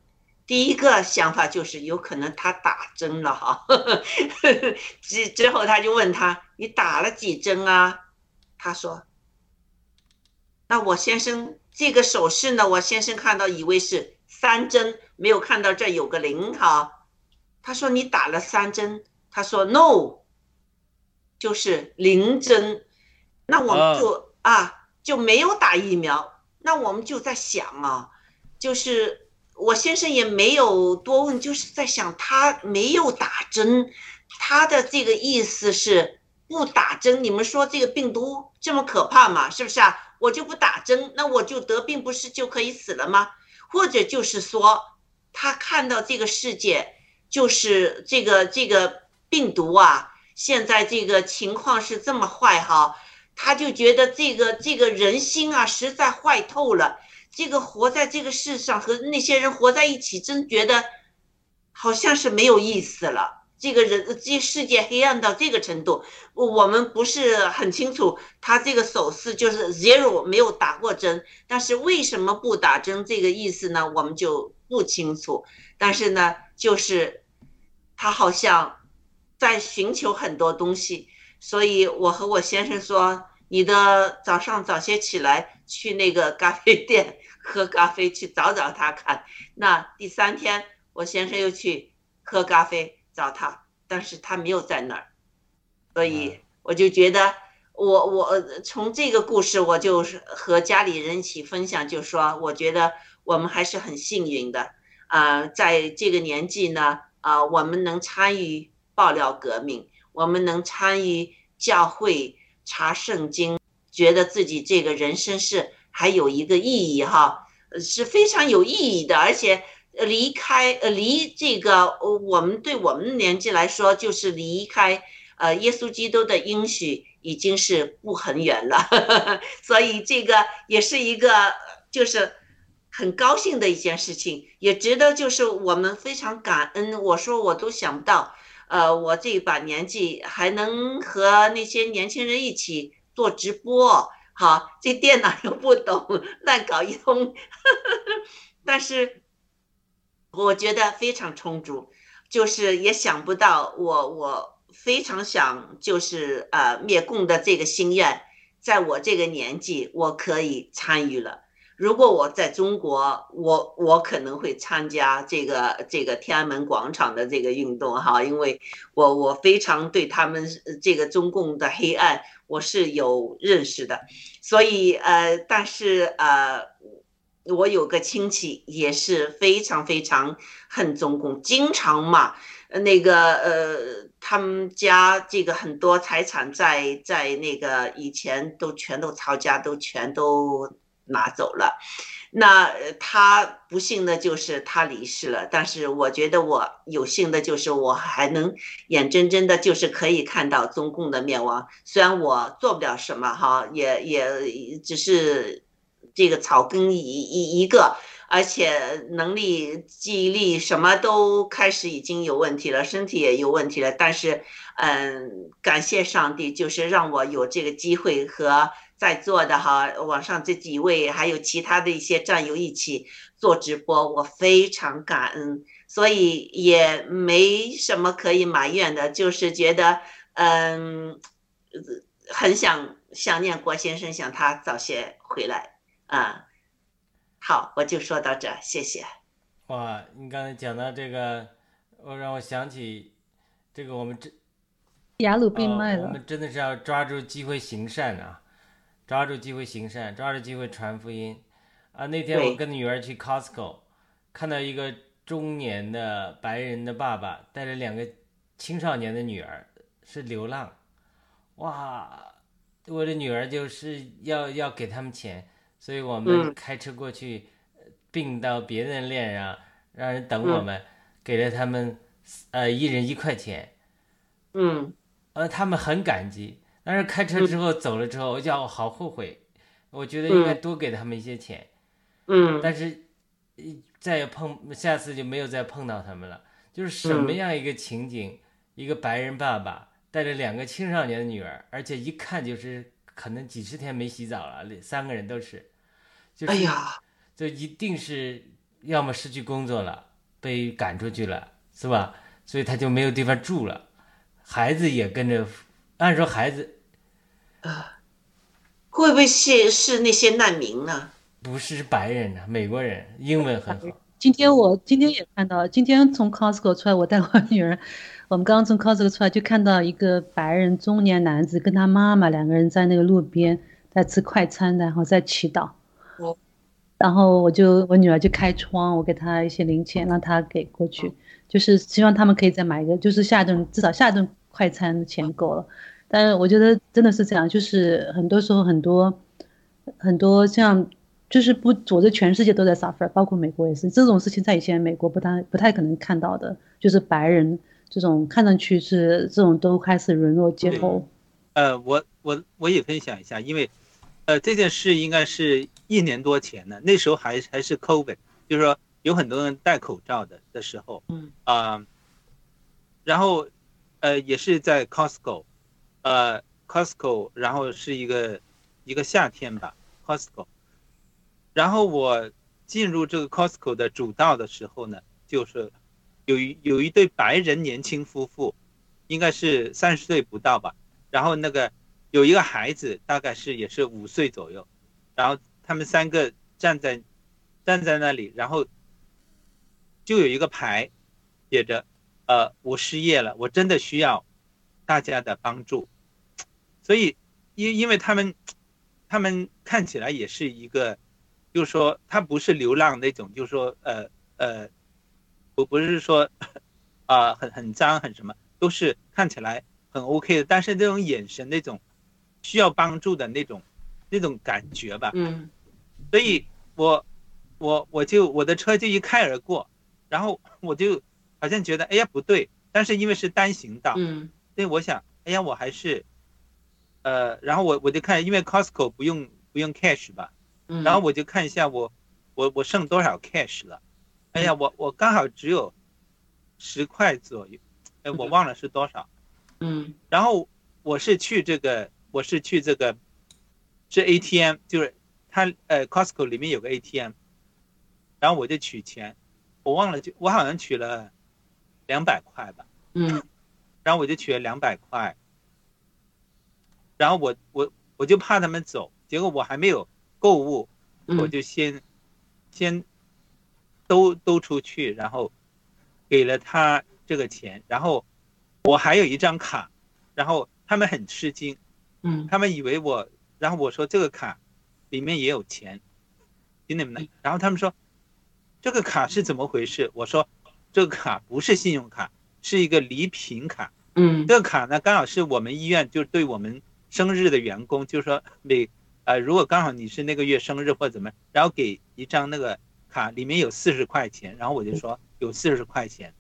第一个想法就是有可能他打针了哈，之之后他就问他你打了几针啊？他说，那我先生这个手势呢，我先生看到以为是三针，没有看到这有个零哈。他说你打了三针，他说 no，就是零针。那我们就、啊就没有打疫苗。那我们就在想啊，就是我先生也没有多问，就是在想他没有打针，他的这个意思是不打针。你们说这个病毒这么可怕吗？是不是啊？我就不打针，那我就得病不是就可以死了吗？或者就是说，他看到这个世界就是这个这个病毒啊，现在这个情况是这么坏哈，他就觉得这个这个人心啊实在坏透了。这个活在这个世上和那些人活在一起，真觉得好像是没有意思了。这个人，这世界黑暗到这个程度，我们不是很清楚。他这个手势就是 zero，没有打过针，但是为什么不打针？这个意思呢，我们就不清楚。但是呢，就是他好像在寻求很多东西，所以我和我先生说：“你的早上早些起来，去那个咖啡店喝咖啡，去找找他看。”那第三天，我先生又去喝咖啡。找他，但是他没有在那儿，所以我就觉得，我我从这个故事，我就是和家里人一起分享，就说我觉得我们还是很幸运的啊，在这个年纪呢，啊，我们能参与爆料革命，我们能参与教会查圣经，觉得自己这个人生是还有一个意义哈，是非常有意义的，而且。呃，离开呃，离这个，我们对我们年纪来说，就是离开呃，耶稣基督的应许已经是不很远了，所以这个也是一个就是很高兴的一件事情，也值得就是我们非常感恩。我说我都想不到，呃，我这把年纪还能和那些年轻人一起做直播，好，这电脑又不懂，乱搞一通，但是。我觉得非常充足，就是也想不到我我非常想就是呃灭共的这个心愿，在我这个年纪我可以参与了。如果我在中国，我我可能会参加这个这个天安门广场的这个运动哈，因为我我非常对他们这个中共的黑暗我是有认识的，所以呃，但是呃。我有个亲戚也是非常非常恨中共，经常嘛，那个呃，他们家这个很多财产在在那个以前都全都抄家，都全都拿走了。那他不幸的就是他离世了，但是我觉得我有幸的就是我还能眼睁睁的，就是可以看到中共的灭亡。虽然我做不了什么哈，也也只是。这个草根一一一个，而且能力、记忆力什么都开始已经有问题了，身体也有问题了。但是，嗯，感谢上帝，就是让我有这个机会和在座的哈网上这几位，还有其他的一些战友一起做直播，我非常感恩，所以也没什么可以埋怨的，就是觉得嗯，很想想念郭先生，想他早些回来。啊，好，我就说到这，谢谢。哇，你刚才讲到这个，我让我想起这个，我们这雅鲁冰卖了。我们真的是要抓住机会行善啊，抓住机会行善，抓住机会传福音啊。那天我跟女儿去 Costco，看到一个中年的白人的爸爸带着两个青少年的女儿是流浪，哇，我的女儿就是要要给他们钱。所以我们开车过去，并到别人链上，让人等我们，给了他们呃一人一块钱。嗯，呃，他们很感激。但是开车之后走了之后，我叫我好后悔，我觉得应该多给他们一些钱。嗯，但是再也碰，下次就没有再碰到他们了。就是什么样一个情景？一个白人爸爸带着两个青少年的女儿，而且一看就是可能几十天没洗澡了，三个人都是。就哎呀，就一定是要么失去工作了，被赶出去了，是吧？所以他就没有地方住了，孩子也跟着。按说孩子，啊，会不会是是那些难民呢？不是白人呢，美国人，英文很好。今天我今天也看到，今天从 Costco 出来，我带我女儿，我们刚刚从 Costco 出来，就看到一个白人中年男子跟他妈妈两个人在那个路边在吃快餐，然后在祈祷。然后我就我女儿就开窗，我给她一些零钱，让她给过去，就是希望他们可以再买一个，就是下顿至少下顿快餐的钱够了。但是我觉得真的是这样，就是很多时候很多很多像就是不，我觉得全世界都在 suffer，包括美国也是。这种事情在以前美国不太不太可能看到的，就是白人这种看上去是这种都开始沦落街头。呃，我我我也分享一下，因为呃这件事应该是一年多前的，那时候还还是 COVID，就是说有很多人戴口罩的的时候，嗯啊、然后呃也是在 Costco，呃 Costco，然后是一个一个夏天吧，Costco，然后我进入这个 Costco 的主道的时候呢，就是有一有一对白人年轻夫妇，应该是三十岁不到吧，然后那个有一个孩子，大概是也是五岁左右，然后他们三个站在站在那里，然后就有一个牌写着呃我失业了，我真的需要大家的帮助，所以因因为他们他们看起来也是一个，就是说他不是流浪那种，就是说呃呃，不不是说啊、很很脏很什么，都是看起来很 OK 的，但是那种眼神那种需要帮助的那种那种感觉吧，嗯。所以我我我就我的车就一开而过，然后我就好像觉得哎呀不对，但是因为是单行道，嗯。所以我想哎呀我还是，呃，然后我我就看，因为 Costco 不用不用 cash 吧，嗯，然后我就看一下我我我剩多少 cash 了，哎呀我我刚好只有十块左右，哎我忘了是多少，嗯。然后我是去这个，我是去这个，是 ATM，就是它呃 Costco 里面有个 ATM，然后我就取钱，我忘了就我好像取了两百块吧，嗯。然后我就取了两百块，然后我我我就怕他们走，结果我还没有购物，嗯，我就先先兜兜出去，然后给了他这个钱，然后我还有一张卡，然后他们很吃惊，嗯。他们以为我，然后我说这个卡里面也有钱，听你们的，然后他们说这个卡是怎么回事？我说这个卡不是信用卡，是一个礼品卡。嗯。这个卡呢，刚好是我们医院就对我们生日的员工，就是说每呃，如果刚好你是那个月生日或怎么，然后给一张那个卡，里面有四十块钱，然后我就说有四十块钱，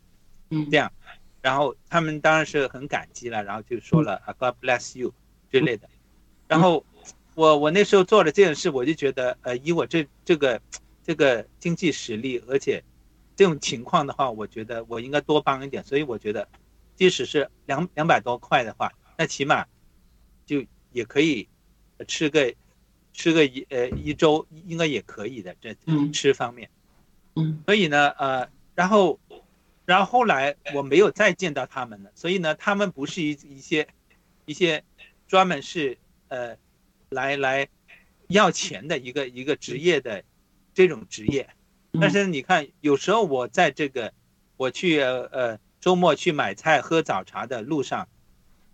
嗯。这样，然后他们当然是很感激了，然后就说了啊 God bless you 之类的，然后我我那时候做了这件事，我就觉得呃，以我这这个这个经济实力，而且这种情况的话，我觉得我应该多帮一点，所以我觉得。即使是两两百多块的话，那起码就也可以吃个吃个一呃一周，应该也可以的。这嗯吃方面，嗯所以呢，呃，然后然后后来我没有再见到他们了，所以呢，他们不是一一些一些专门是呃来来要钱的一个一个职业的这种职业。但是你看，有时候我在这个我去呃呃周末去买菜喝早茶的路上，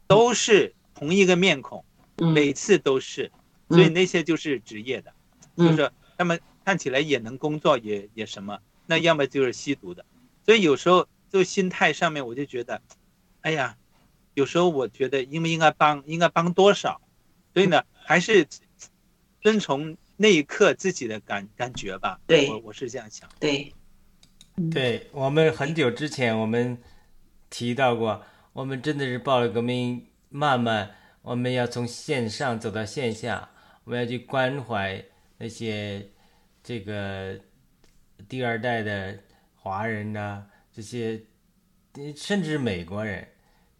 都是同一个面孔，嗯。每次都是，所以那些就是职业的，就嗯是他们看起来也能工作，也也什么，那要么就是吸毒的，所以有时候就心态上面我就觉得，哎呀，有时候我觉得应不应该帮，应该帮多少，所以呢，还是遵从那一刻自己的感感觉吧，对我我是这样想。对，对我们很久之前我们提到过，我们真的是暴力革命，慢慢我们要从线上走到线下，我们要去关怀那些这个第二代的华人呐、这些甚至美国人。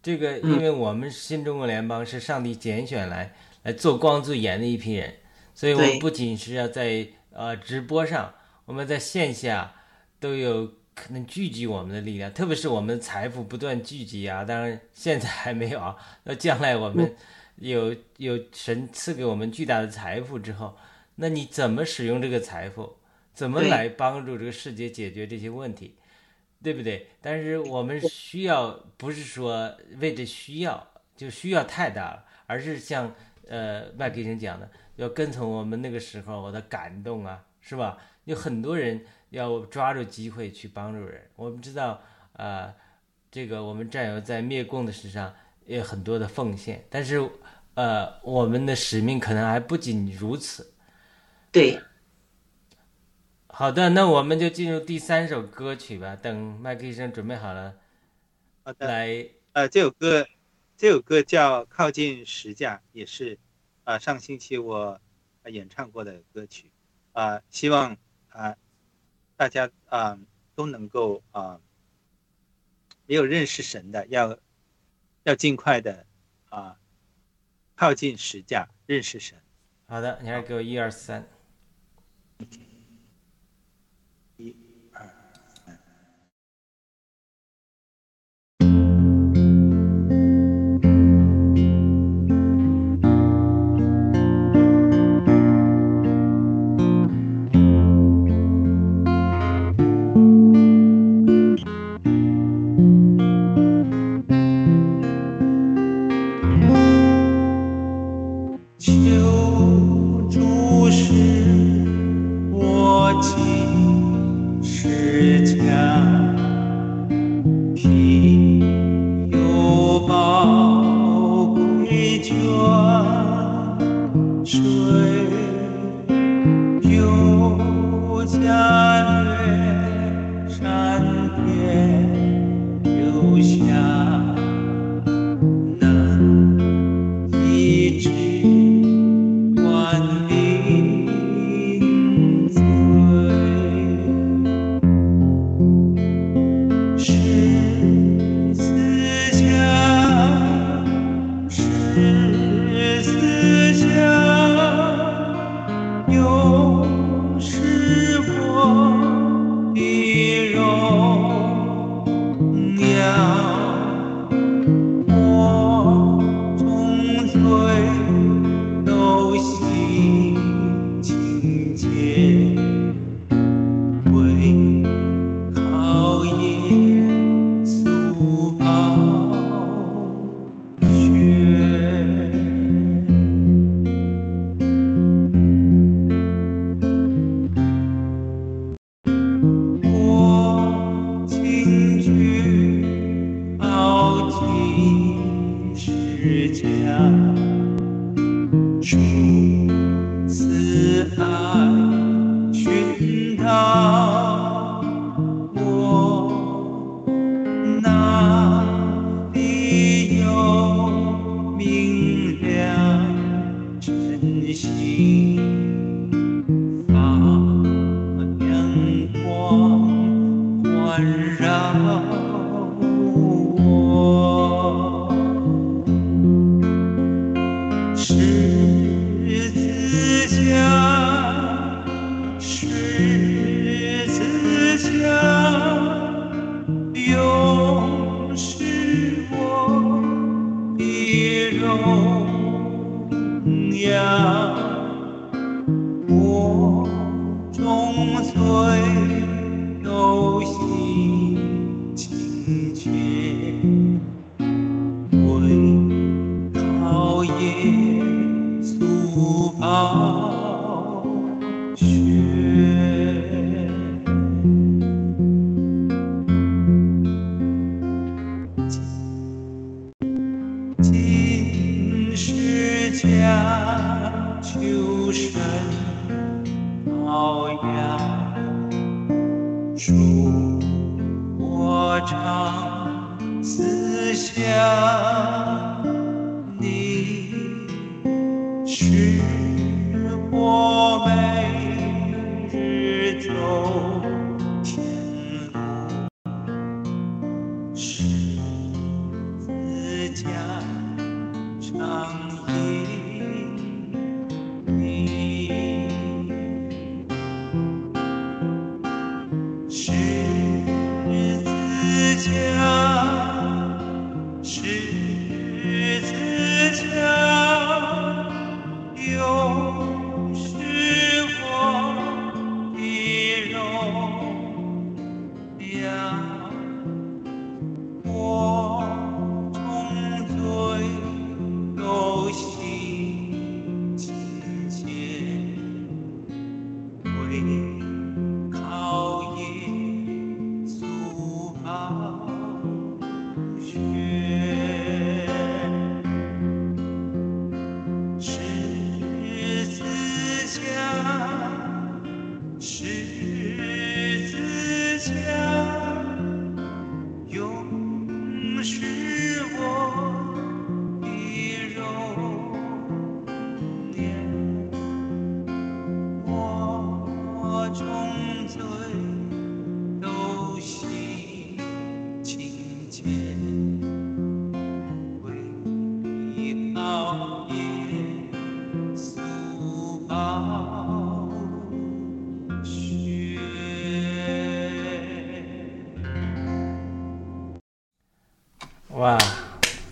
这个，因为我们新中国联邦是上帝拣选来来做光做盐的一批人，所以我们不仅是要在呃直播上，我们在线下都有可能聚集我们的力量，特别是我们的财富不断聚集啊。当然现在还没有啊，那将来我们有有神赐给我们巨大的财富之后，那你怎么使用这个财富？怎么来帮助这个世界解决这些问题？对不对？但是我们需要不是说为这需要就需要太大了，而是像呃麦克医生讲的，要跟从我们那个时候，我的感动啊，是吧？有很多人要抓住机会去帮助人。我们知道呃这个我们战友在灭共的史上有很多的奉献，但是呃我们的使命可能还不仅如此。对。好的，那我们就进入第三首歌曲吧，等麦克医生准备好了。好的。来，呃，这首歌这首歌叫靠近石架，也是。啊上星期我演唱过的歌曲啊希望啊大家啊都能够啊也有认识神的要要尽快的啊靠近十架认识神。好的你来给我一二三。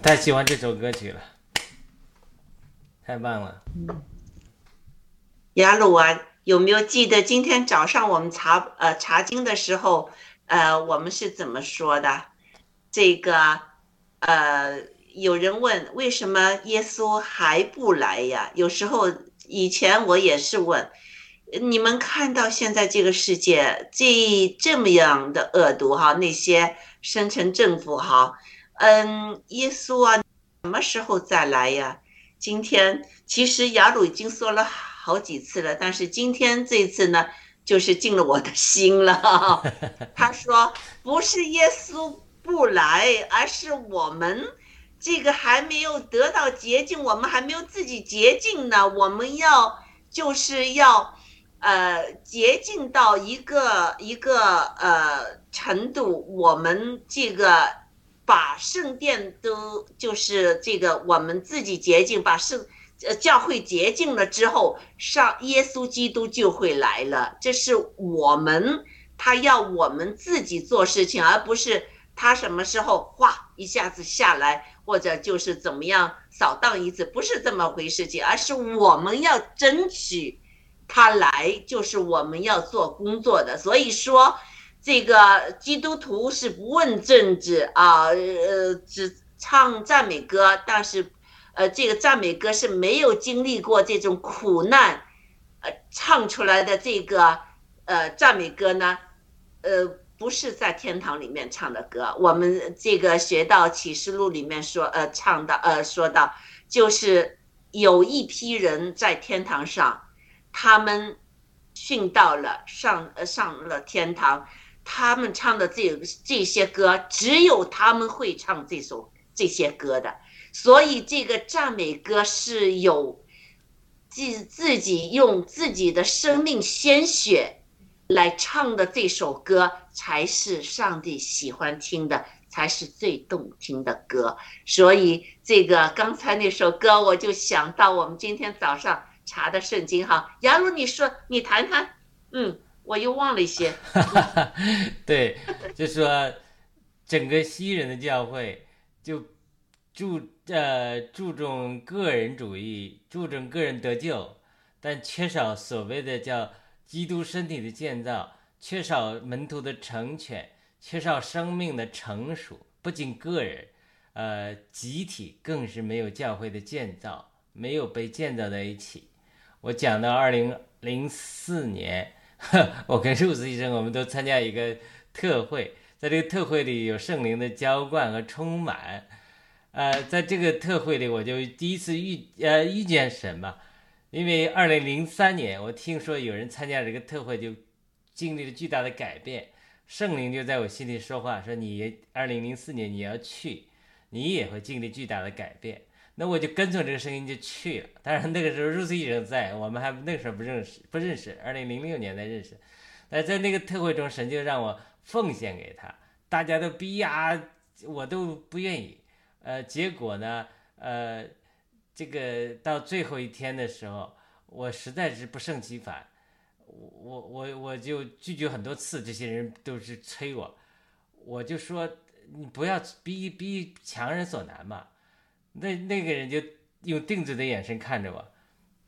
太喜欢这首歌曲了，太棒了。雅鲁啊，有没有记得今天早上我们查呃查经的时候，呃，我们是怎么说的？这个呃，有人问为什么耶稣还不来呀？有时候以前我也是问，你们看到现在这个世界这这么样的恶毒哈，那些深层政府哈，嗯，耶稣啊，什么时候再来呀？今天其实雅鲁已经说了好几次了，但是今天这次呢，就是进了我的心了。他说不是耶稣不来，而是我们这个还没有得到洁净，我们还没有自己洁净呢。我们要就是要呃洁净到一个一个呃程度，我们这个把圣殿都就是这个我们自己洁净，把圣呃教会洁净了之后，上耶稣基督就会来了。这是我们他要我们自己做事情，而不是他什么时候哗一下子下来，或者就是怎么样扫荡一次，不是这么回事情，而是我们要争取他来，就是我们要做工作的。所以说。这个基督徒是不问政治啊，呃，只唱赞美歌，但是，呃，这个赞美歌是没有经历过这种苦难，呃，唱出来的这个呃赞美歌呢，呃，不是在天堂里面唱的歌。我们这个学到启示录里面说，呃，唱的，呃，说到就是有一批人在天堂上，他们殉道了，上呃上了天堂。他们唱的这这些歌，只有他们会唱这首这些歌的，所以这个赞美歌是有自自己用自己的生命鲜血来唱的这首歌，才是上帝喜欢听的，才是最动听的歌。所以这个刚才那首歌，我就想到我们今天早上查的圣经哈。杨茹，你说你谈谈，嗯。我又忘了一些，对，就说整个西人的教会就注呃注重个人主义，注重个人得救，但缺少所谓的叫基督身体的建造，缺少门徒的成全，缺少生命的成熟。不仅个人，呃，集体更是没有教会的建造，没有被建造在一起。我讲到二零零四年。我跟入子医生，我们都参加一个特会，在这个特会里有圣灵的浇灌和充满。呃，在这个特会里，我就第一次遇呃遇见神嘛。因为二零零三年，我听说有人参加这个特会，就经历了巨大的改变。圣灵就在我心里说话，说你二零零四年你要去，你也会经历巨大的改变。那我就跟从这个声音就去了，当然那个时候 Rose 医生在，我们还那个时候不认识，不认识。二零零六年才认识，但在那个特会中，神就让我奉献给他，大家都逼呀，我都不愿意。呃，结果呢，呃，这个到最后一天的时候，我实在是不胜其烦，我我我就拒绝很多次，这些人都是催我，我就说你不要逼逼强人所难嘛。那那个人就用定罪的眼神看着我，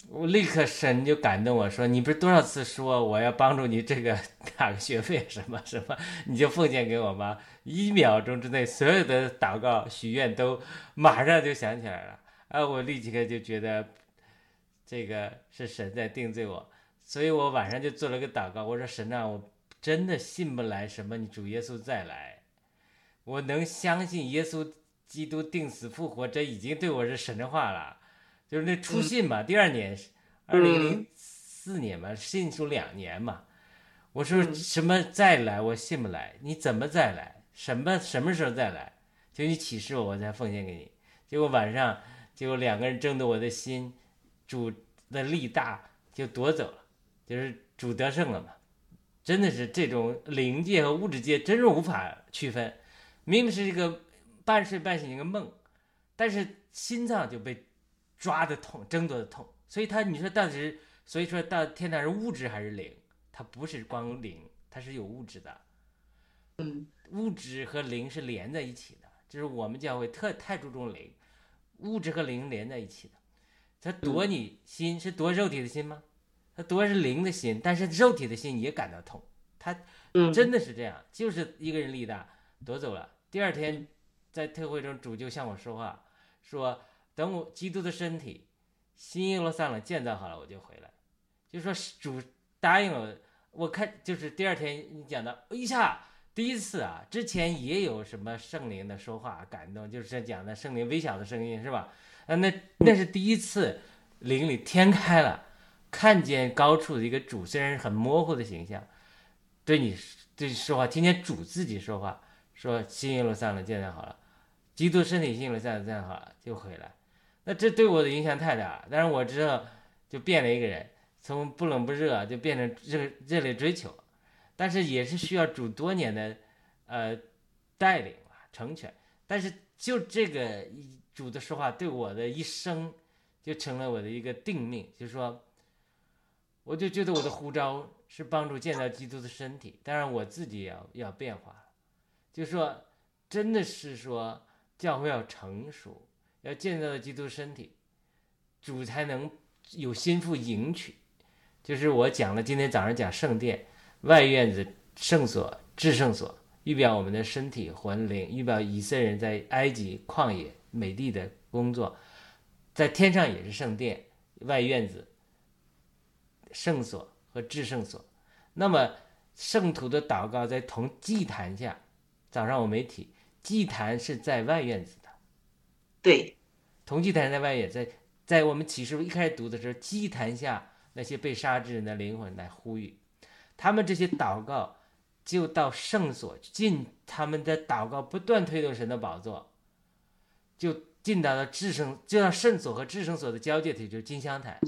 我立刻神就感动我说：“你不是多少次说我要帮助你这个 打个学费什么什么，你就奉献给我吗？”一秒钟之内，所有的祷告许愿都马上就想起来了。啊，我立即就觉得这个是神在定罪我，所以我晚上就做了个祷告，我说：“神啊，我真的信不来什么你主耶稣再来，我能相信耶稣。”基督定死复活，这已经对我是神的话了，就是那初信嘛。第二年，二零零四年嘛，信主两年嘛。我说什么再来，我信不来。你怎么再来？什么什么时候再来？就你启示我，我才奉献给你。结果晚上，结果两个人争夺我的心，主的力大就夺走了，就是主得胜了嘛。真的是这种灵界和物质界真是无法区分，明明是一个。半睡半醒一个梦，但是心脏就被抓的痛，争夺的痛。所以他你说到底是，所以说到天堂是物质还是灵？它不是光灵，它是有物质的。嗯物质和灵是连在一起的，就是我们教会特太注重灵，物质和灵连在一起的。他夺你心是夺肉体的心吗？他夺是灵的心，但是肉体的心也感到痛。他嗯，真的是这样，就是一个人力大夺走了。第二天在特会中，主就向我说话，说等我基督的身体新耶路撒冷建造好了，我就回来。就说主答应了我，看就是第二天你讲的一下。第一次啊，之前也有什么圣灵的说话感动，就是讲的圣灵微小的声音是吧？啊，那那是第一次，灵里天开了，看见高处的一个主，虽然很模糊的形象，对你对说话，听见主自己说话，说新耶路撒冷建造好了，基督身体新耶路撒冷建造好了就回来，那这对我的影响太大了。但是我知道就变了一个人，从不冷不热就变成热热烈追求，但是也是需要主多年的呃带领啊成全。但是就这个主的说话，对我的一生就成了我的一个定命，就是说，我就觉得我的呼召是帮助建造基督的身体，当然我自己也要要变化，就说，真的是说教会要成熟，要建造基督身体，主才能有心腹迎娶。就是我讲了，今天早上讲圣殿、外院子、圣所、至圣所，预表我们的身体、魂灵，预表以色列人在埃及旷野美地的工作，在天上也是圣殿、外院子、圣所和至圣所。那么圣徒的祷告在同祭坛下，早上我没提，祭坛是在外院子的，对，同祭坛在外院，在在我们启示录一开始读的时候，祭坛下那些被杀之人的灵魂来呼吁，他们这些祷告就到圣所进，他们的祷告不断推动神的宝座，就进到了至圣，就到圣所和至圣所的交界体，就是金香坛，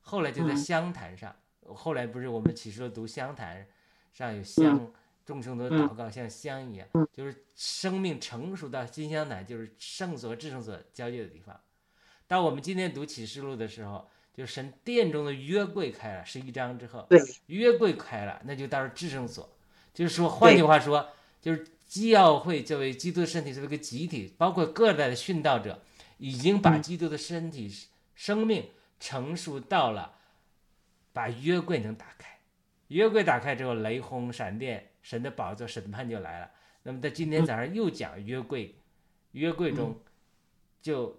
后来就在香坛上，后来不是我们启示录读香坛上有香，众圣徒的祷告像香一样，就是生命成熟到金香坛，就是圣所和至圣所交界的地方。当我们今天读启示录的时候，就神殿中的约柜开了，十一章之后，约柜开了，那就到了至圣所。就是说，换句话说，就是教会作为基督的身体作为一个集体，包括各代的殉道者，已经把基督的身体、生命成熟到了把约柜能打开。约柜打开之后，雷轰闪电，神的宝座审判就来了。那么在今天早上又讲约柜，约柜中就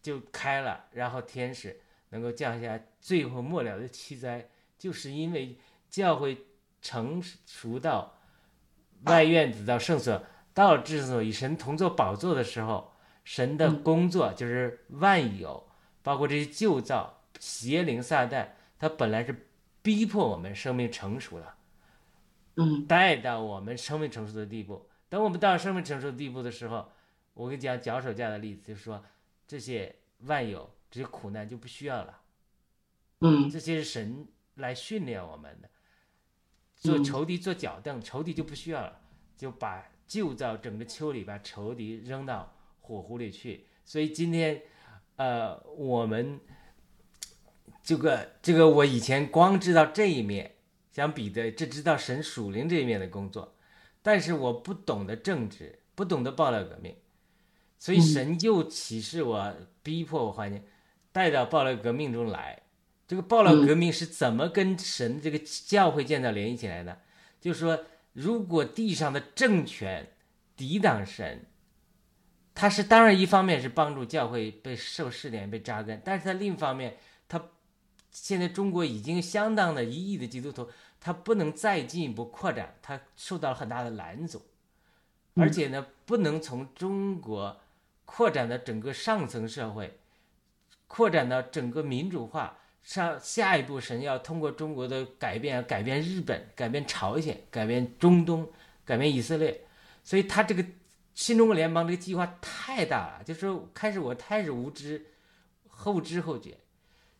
就开了，然后天使能够降下最后末了的七灾，就是因为教会成熟到外院子到圣所，到至所与神同坐宝座的时候，神的工作就是万有，包括这些旧造邪灵撒旦，他本来是逼迫我们生命成熟了。嗯带到我们生命成熟的地步。等我们到生命成熟的地步的时候，我跟你讲脚手架的例子，就是说这些万有、这些苦难就不需要了，嗯这些是神来训练我们的。做嗯仇敌做脚凳，仇敌就不需要了，就把旧造整个秋里把仇敌扔到火湖里去。所以今天，呃，我们这个这个，我以前光知道这一面，像彼得只知道神属灵这一面的工作，但是我不懂得政治，不懂得爆料革命，所以神又启示我，逼迫我环境，带到爆料革命中来。这个爆料革命是怎么跟神这个教会建造联系起来的？就是说，如果地上的政权抵挡神，他是当然一方面是帮助教会被受试炼、被扎根，但是在另一方面，它现在中国已经相当的一亿的基督徒，他不能再进一步扩展，他受到了很大的拦阻，而且呢，不能从中国扩展到整个上层社会，扩展到整个民主化。上下一步，神要通过中国的改变，改变日本，改变朝鲜，改变中东，改变以色列。所以他这个新中国联邦这个计划太大了，就是说开始我太是无知，后知后觉，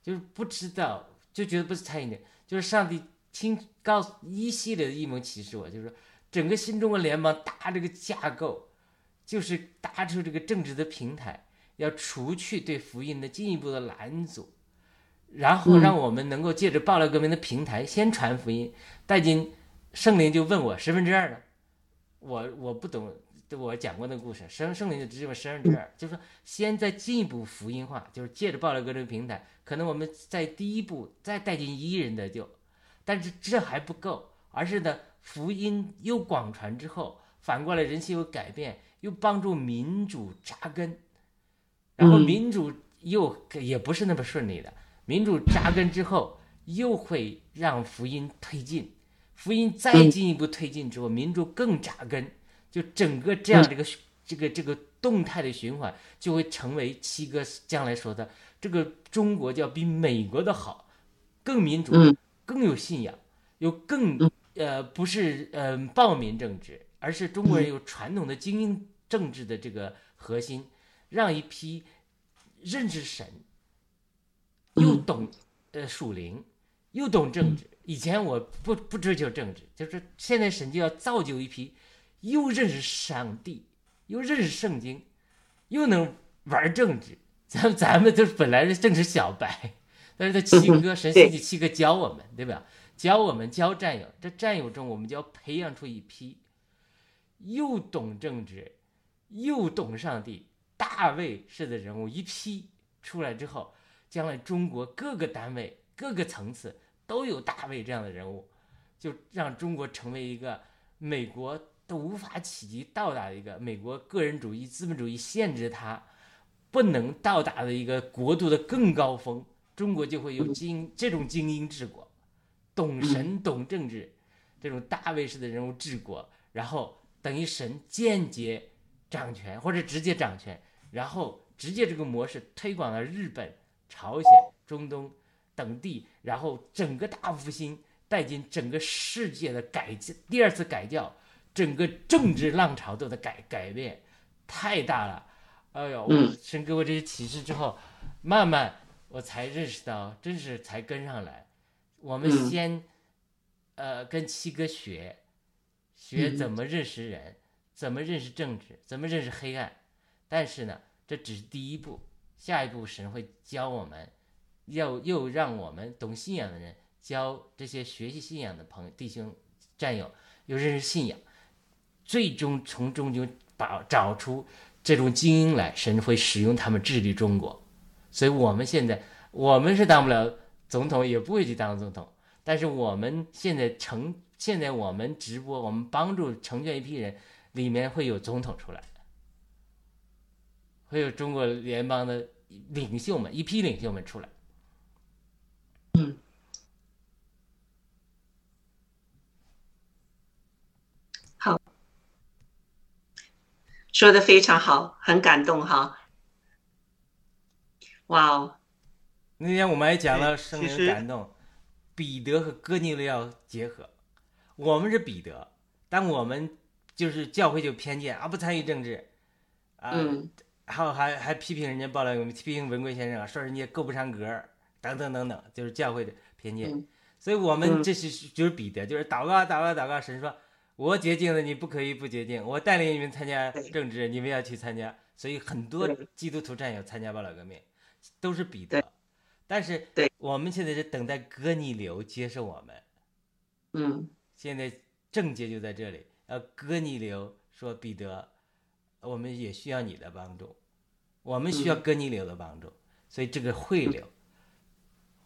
就是不知道，就觉得不是参与的。就是上帝亲告诉一系列的异梦启示我，就是说整个新中国联邦搭这个架构，就是搭出这个政治的平台，要除去对福音的进一步的拦阻，然后让我们能够借着爆料革命的平台先传福音。带进圣灵就问我十分之二呢，我我不懂，我讲过那个故事，圣圣灵就直接问十分之二，就是说先再进一步福音化，就是借着爆料革命平台，可能我们在第一步再带进一人的就，但是这还不够，而是呢福音又广传之后，反过来人心又改变。又帮助民主扎根，然后民主又也不是那么顺利的。民主扎根之后，又会让福音推进，福音再进一步推进之后，民主更扎根，就整个这样这个这个这个动态的循环，就会成为七哥将来说的这个中国要比美国的好，更民主，更有信仰，有更呃不是呃暴民政治，而是中国人有传统的精英。政治的这个核心，让一批认识神又懂呃属灵又懂政治。以前我不不追求政治，就是现在神就要造就一批又认识上帝又认识圣经又能玩政治。咱咱们都本来是政治小白，但是他七哥神兴起七哥教我们，对吧？教我们教战友，这战友中我们就要培养出一批又懂政治。又懂上帝、大卫式的人物一批出来之后，将来中国各个单位、各个层次都有大卫这样的人物，就让中国成为一个美国都无法企及到达的一个美国个人主义、资本主义限制它不能到达的一个国度的更高峰。中国就会有精这种精英治国，懂神、懂政治，这种大卫式的人物治国，然后等于神间接。掌权或者直接掌权，然后直接这个模式推广到日本、朝鲜、中东等地，然后整个大复兴带进整个世界的改第二次改教，整个政治浪潮都在改改变，太大了。哎呦，神给我这些启示之后，慢慢我才认识到，真是才跟上来。我们先，呃，跟七哥学，学怎么认识人。怎么认识政治？怎么认识黑暗？但是呢，这只是第一步，下一步神会教我们，要又让我们懂信仰的人教这些学习信仰的朋友、弟兄、战友又认识信仰，最终从中就把找出这种精英来，神会使用他们治理中国。所以我们现在我们是当不了总统，也不会去当总统，但是我们现在成，现在我们直播，我们帮助成全一批人。里面会有总统出来，会有中国联邦的领袖们，一批领袖们出来。嗯，好，说的非常好，很感动哈。哇哦！那天我们还讲了圣灵感动，彼得和哥尼流要结合。我们是彼得，但我们。就是教会就偏见啊，不参与政治，啊，还有还还批评人家报了，批评文贵先生啊，说人家够不上格，等等等等，就是教会的偏见。所以我们这是就是彼得，就是祷告祷告祷告，神说，我洁净了，你不可以不洁净，我带领你们参加政治，你们要去参加。所以很多基督徒战友参加报了革命，都是彼得。但是我们现在是等待哥尼流接受我们。嗯，现在症结就在这里。呃，哥尼流说：“彼得，我们也需要你的帮助，我们需要哥尼流的帮助。所以这个汇流，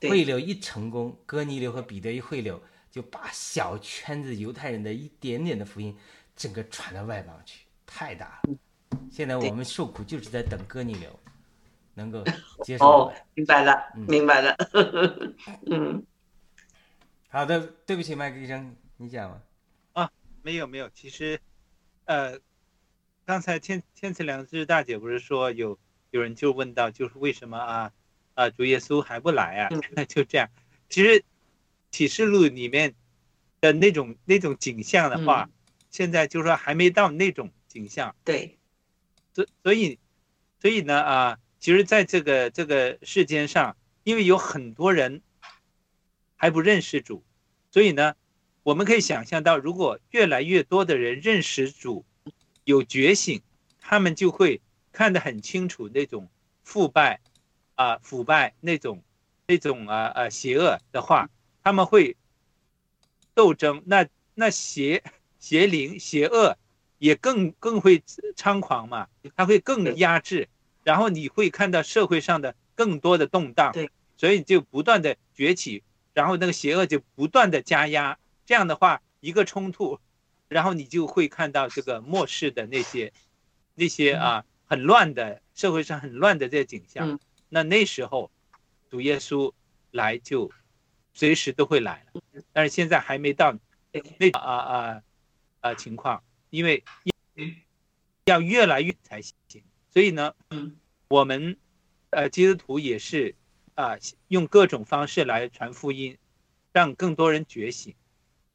汇流一成功，哥尼流和彼得一汇流，就把小圈子犹太人的一点点的福音，整个传到外邦去，太大了。现在我们受苦就是在等哥尼流能够接受。哦，明白了，明白了。嗯，好的，对不起，麦克医生，你讲吧。”啊没有没有，其实，呃，刚才天天赐良知大姐不是说有有人就问到，就是为什么啊啊主耶稣还不来啊？就这样，其实启示录里面的那种那种景象的话，现在就是说还没到那种景象。对，所所以所以呢啊，其实在这个这个世间上，因为有很多人还不认识主，所以呢。我们可以想象到，如果越来越多的人认识主，有觉醒，他们就会看得很清楚那种腐败啊、腐败那种那种啊啊邪恶的话，他们会斗争。那那邪邪灵邪恶也更更会猖狂嘛，他会更压制。然后你会看到社会上的更多的动荡，对，所以就不断的崛起，然后那个邪恶就不断的加压。这样的话，一个冲突，然后你就会看到这个末世的那些那些啊很乱的社会上很乱的这些景象。嗯那那时候，主耶稣来就随时都会来了，但是现在还没到对那啊啊啊情况，因为要越来越才行。所以呢，嗯我们呃基督徒也是啊、用各种方式来传福音，让更多人觉醒，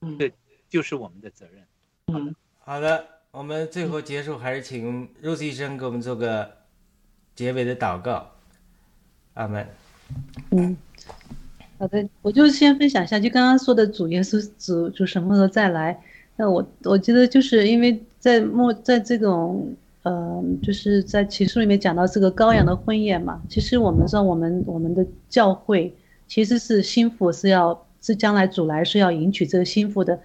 嗯对就是我们的责任。嗯，好的，我们最后结束还是请 Rose 医生给我们做个结尾的祷告。阿门。嗯，好的，我就先分享一下，就刚刚说的主耶稣主主什么时候再来？那我我觉得就是因为在末在这种呃，就是在启示录里面讲到这个羔羊的婚宴嘛，其实我们知道我们我们的教会其实是心腹是要是将来主来是要迎娶这个心腹的。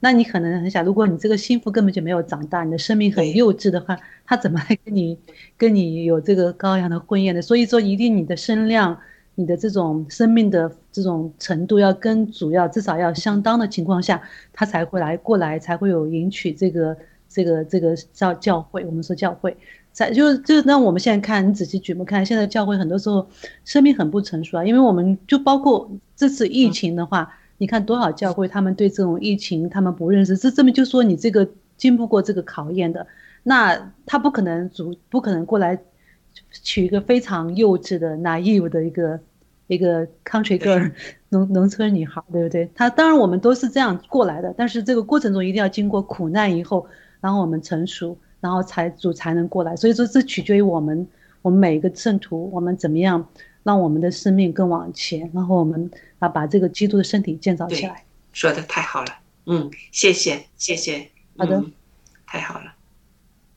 那你可能很想，如果你这个心腹根本就没有长大，你的生命很幼稚的话，他怎么来跟你跟你有这个羔羊的婚宴呢？所以说，一定你的身量、你的这种生命的这种程度要跟主要至少要相当的情况下，他才会来过来，才会有迎娶这个这个这个教教会。我们说教会，才就是就是让我们现在看，你仔细举目看，现在教会很多时候生命很不成熟啊，因为我们就包括这次疫情的话。你看多少教会，他们对这种疫情他们不认识，这证明就说你这个经不过这个考验的，那他不可能主不可能过来娶一个非常幼稚的 naive 的一个一个 country girl 农农村女孩，对不对？她当然我们都是这样过来的，但是这个过程中一定要经过苦难以后，然后我们成熟，然后才主才能过来。所以说这取决于我们我们每一个圣徒，我们怎么样让我们的生命更往前，然后我们啊把这个基督的身体建造起来。说的太好了，嗯，谢谢谢谢，好的嗯，太好了，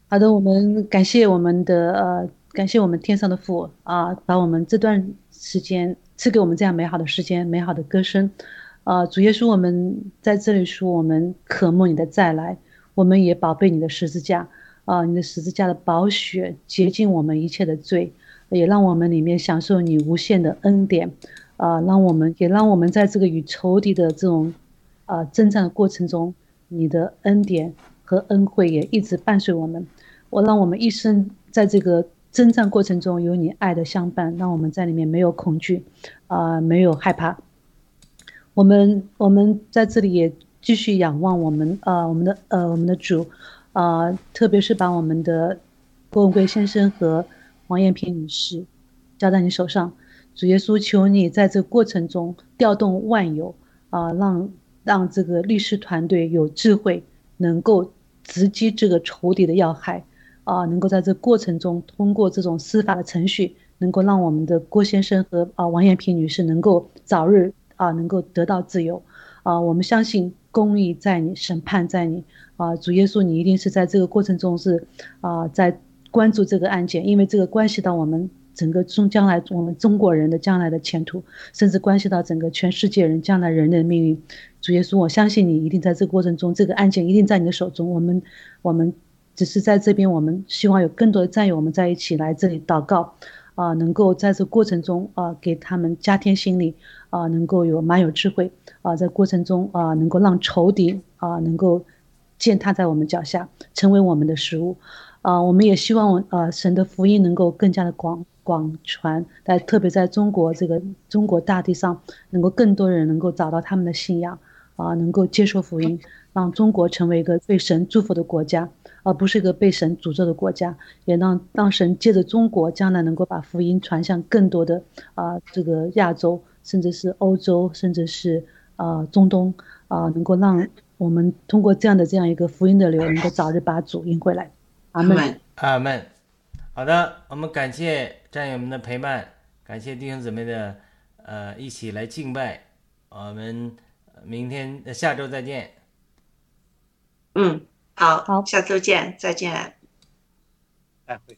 好的，我们感谢我们的呃，感谢我们天上的父啊，把我们这段时间赐给我们这样美好的时间、美好的歌声，啊，主耶稣，我们在这里说，我们渴慕你的再来，我们也宝贝你的十字架。啊，你的十字架的宝血洁净我们一切的罪，也让我们里面享受你无限的恩典，啊，让我们也让我们在这个与仇敌的这种啊征战的过程中，你的恩典和恩惠也一直伴随我们。我让我们一生在这个征战过程中有你爱的相伴，让我们在里面没有恐惧，啊、没有害怕。我们我们在这里也继续仰望我们呃我们的呃我们的主，啊、特别是把我们的郭文贵先生和王艳萍女士交在你手上。主耶稣，求你在这过程中调动万有啊、让让这个律师团队有智慧，能够直击这个仇敌的要害。啊，能够在这过程中通过这种司法的程序，能够让我们的郭先生和啊王艳萍女士能够早日啊能够得到自由，啊，我们相信公义在你，审判在你，啊，主耶稣，你一定是在这个过程中是啊在关注这个案件，因为这个关系到我们整个中将来我们中国人的将来的前途，甚至关系到整个全世界人将来人类的命运。主耶稣，我相信你一定在这个过程中，这个案件一定在你的手中，我们我们。只是在这边，我们希望有更多的战友，我们在一起来这里祷告，啊、能够在这过程中啊、给他们加添心力，啊、能够有蛮有智慧，啊、在过程中啊、能够让仇敌啊、能够践踏在我们脚下，成为我们的食物，啊、我们也希望啊、神的福音能够更加的广广传，在特别在中国这个中国大地上，能够更多人能够找到他们的信仰，啊、能够接受福音，让中国成为一个被神祝福的国家。而不是一个被神诅咒的国家，也让让神借着中国将来能够把福音传向更多的啊、这个亚洲，甚至是欧洲，甚至是啊、中东啊、能够让我们通过这样的这样一个福音的流，能够早日把主迎回来。阿门。阿门。好的，我们感谢战友们的陪伴，感谢弟兄姊妹的呃一起来敬拜。我们明天、呃下周再见。嗯，好，好下周见，再见。再会。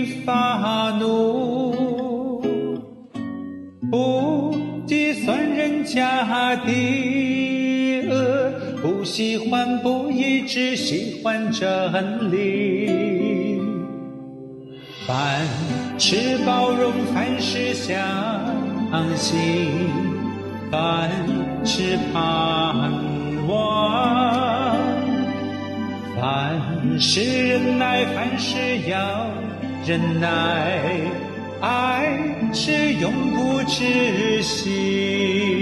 发怒，不计算人家的恶，不喜欢不义，只喜欢真理。凡事包容，凡事相信，凡事盼望。凡事忍耐，凡事要忍耐，爱是永不止息。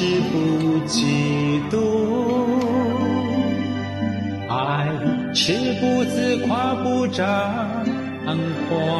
是不嫉妒，爱是不自夸，不张狂，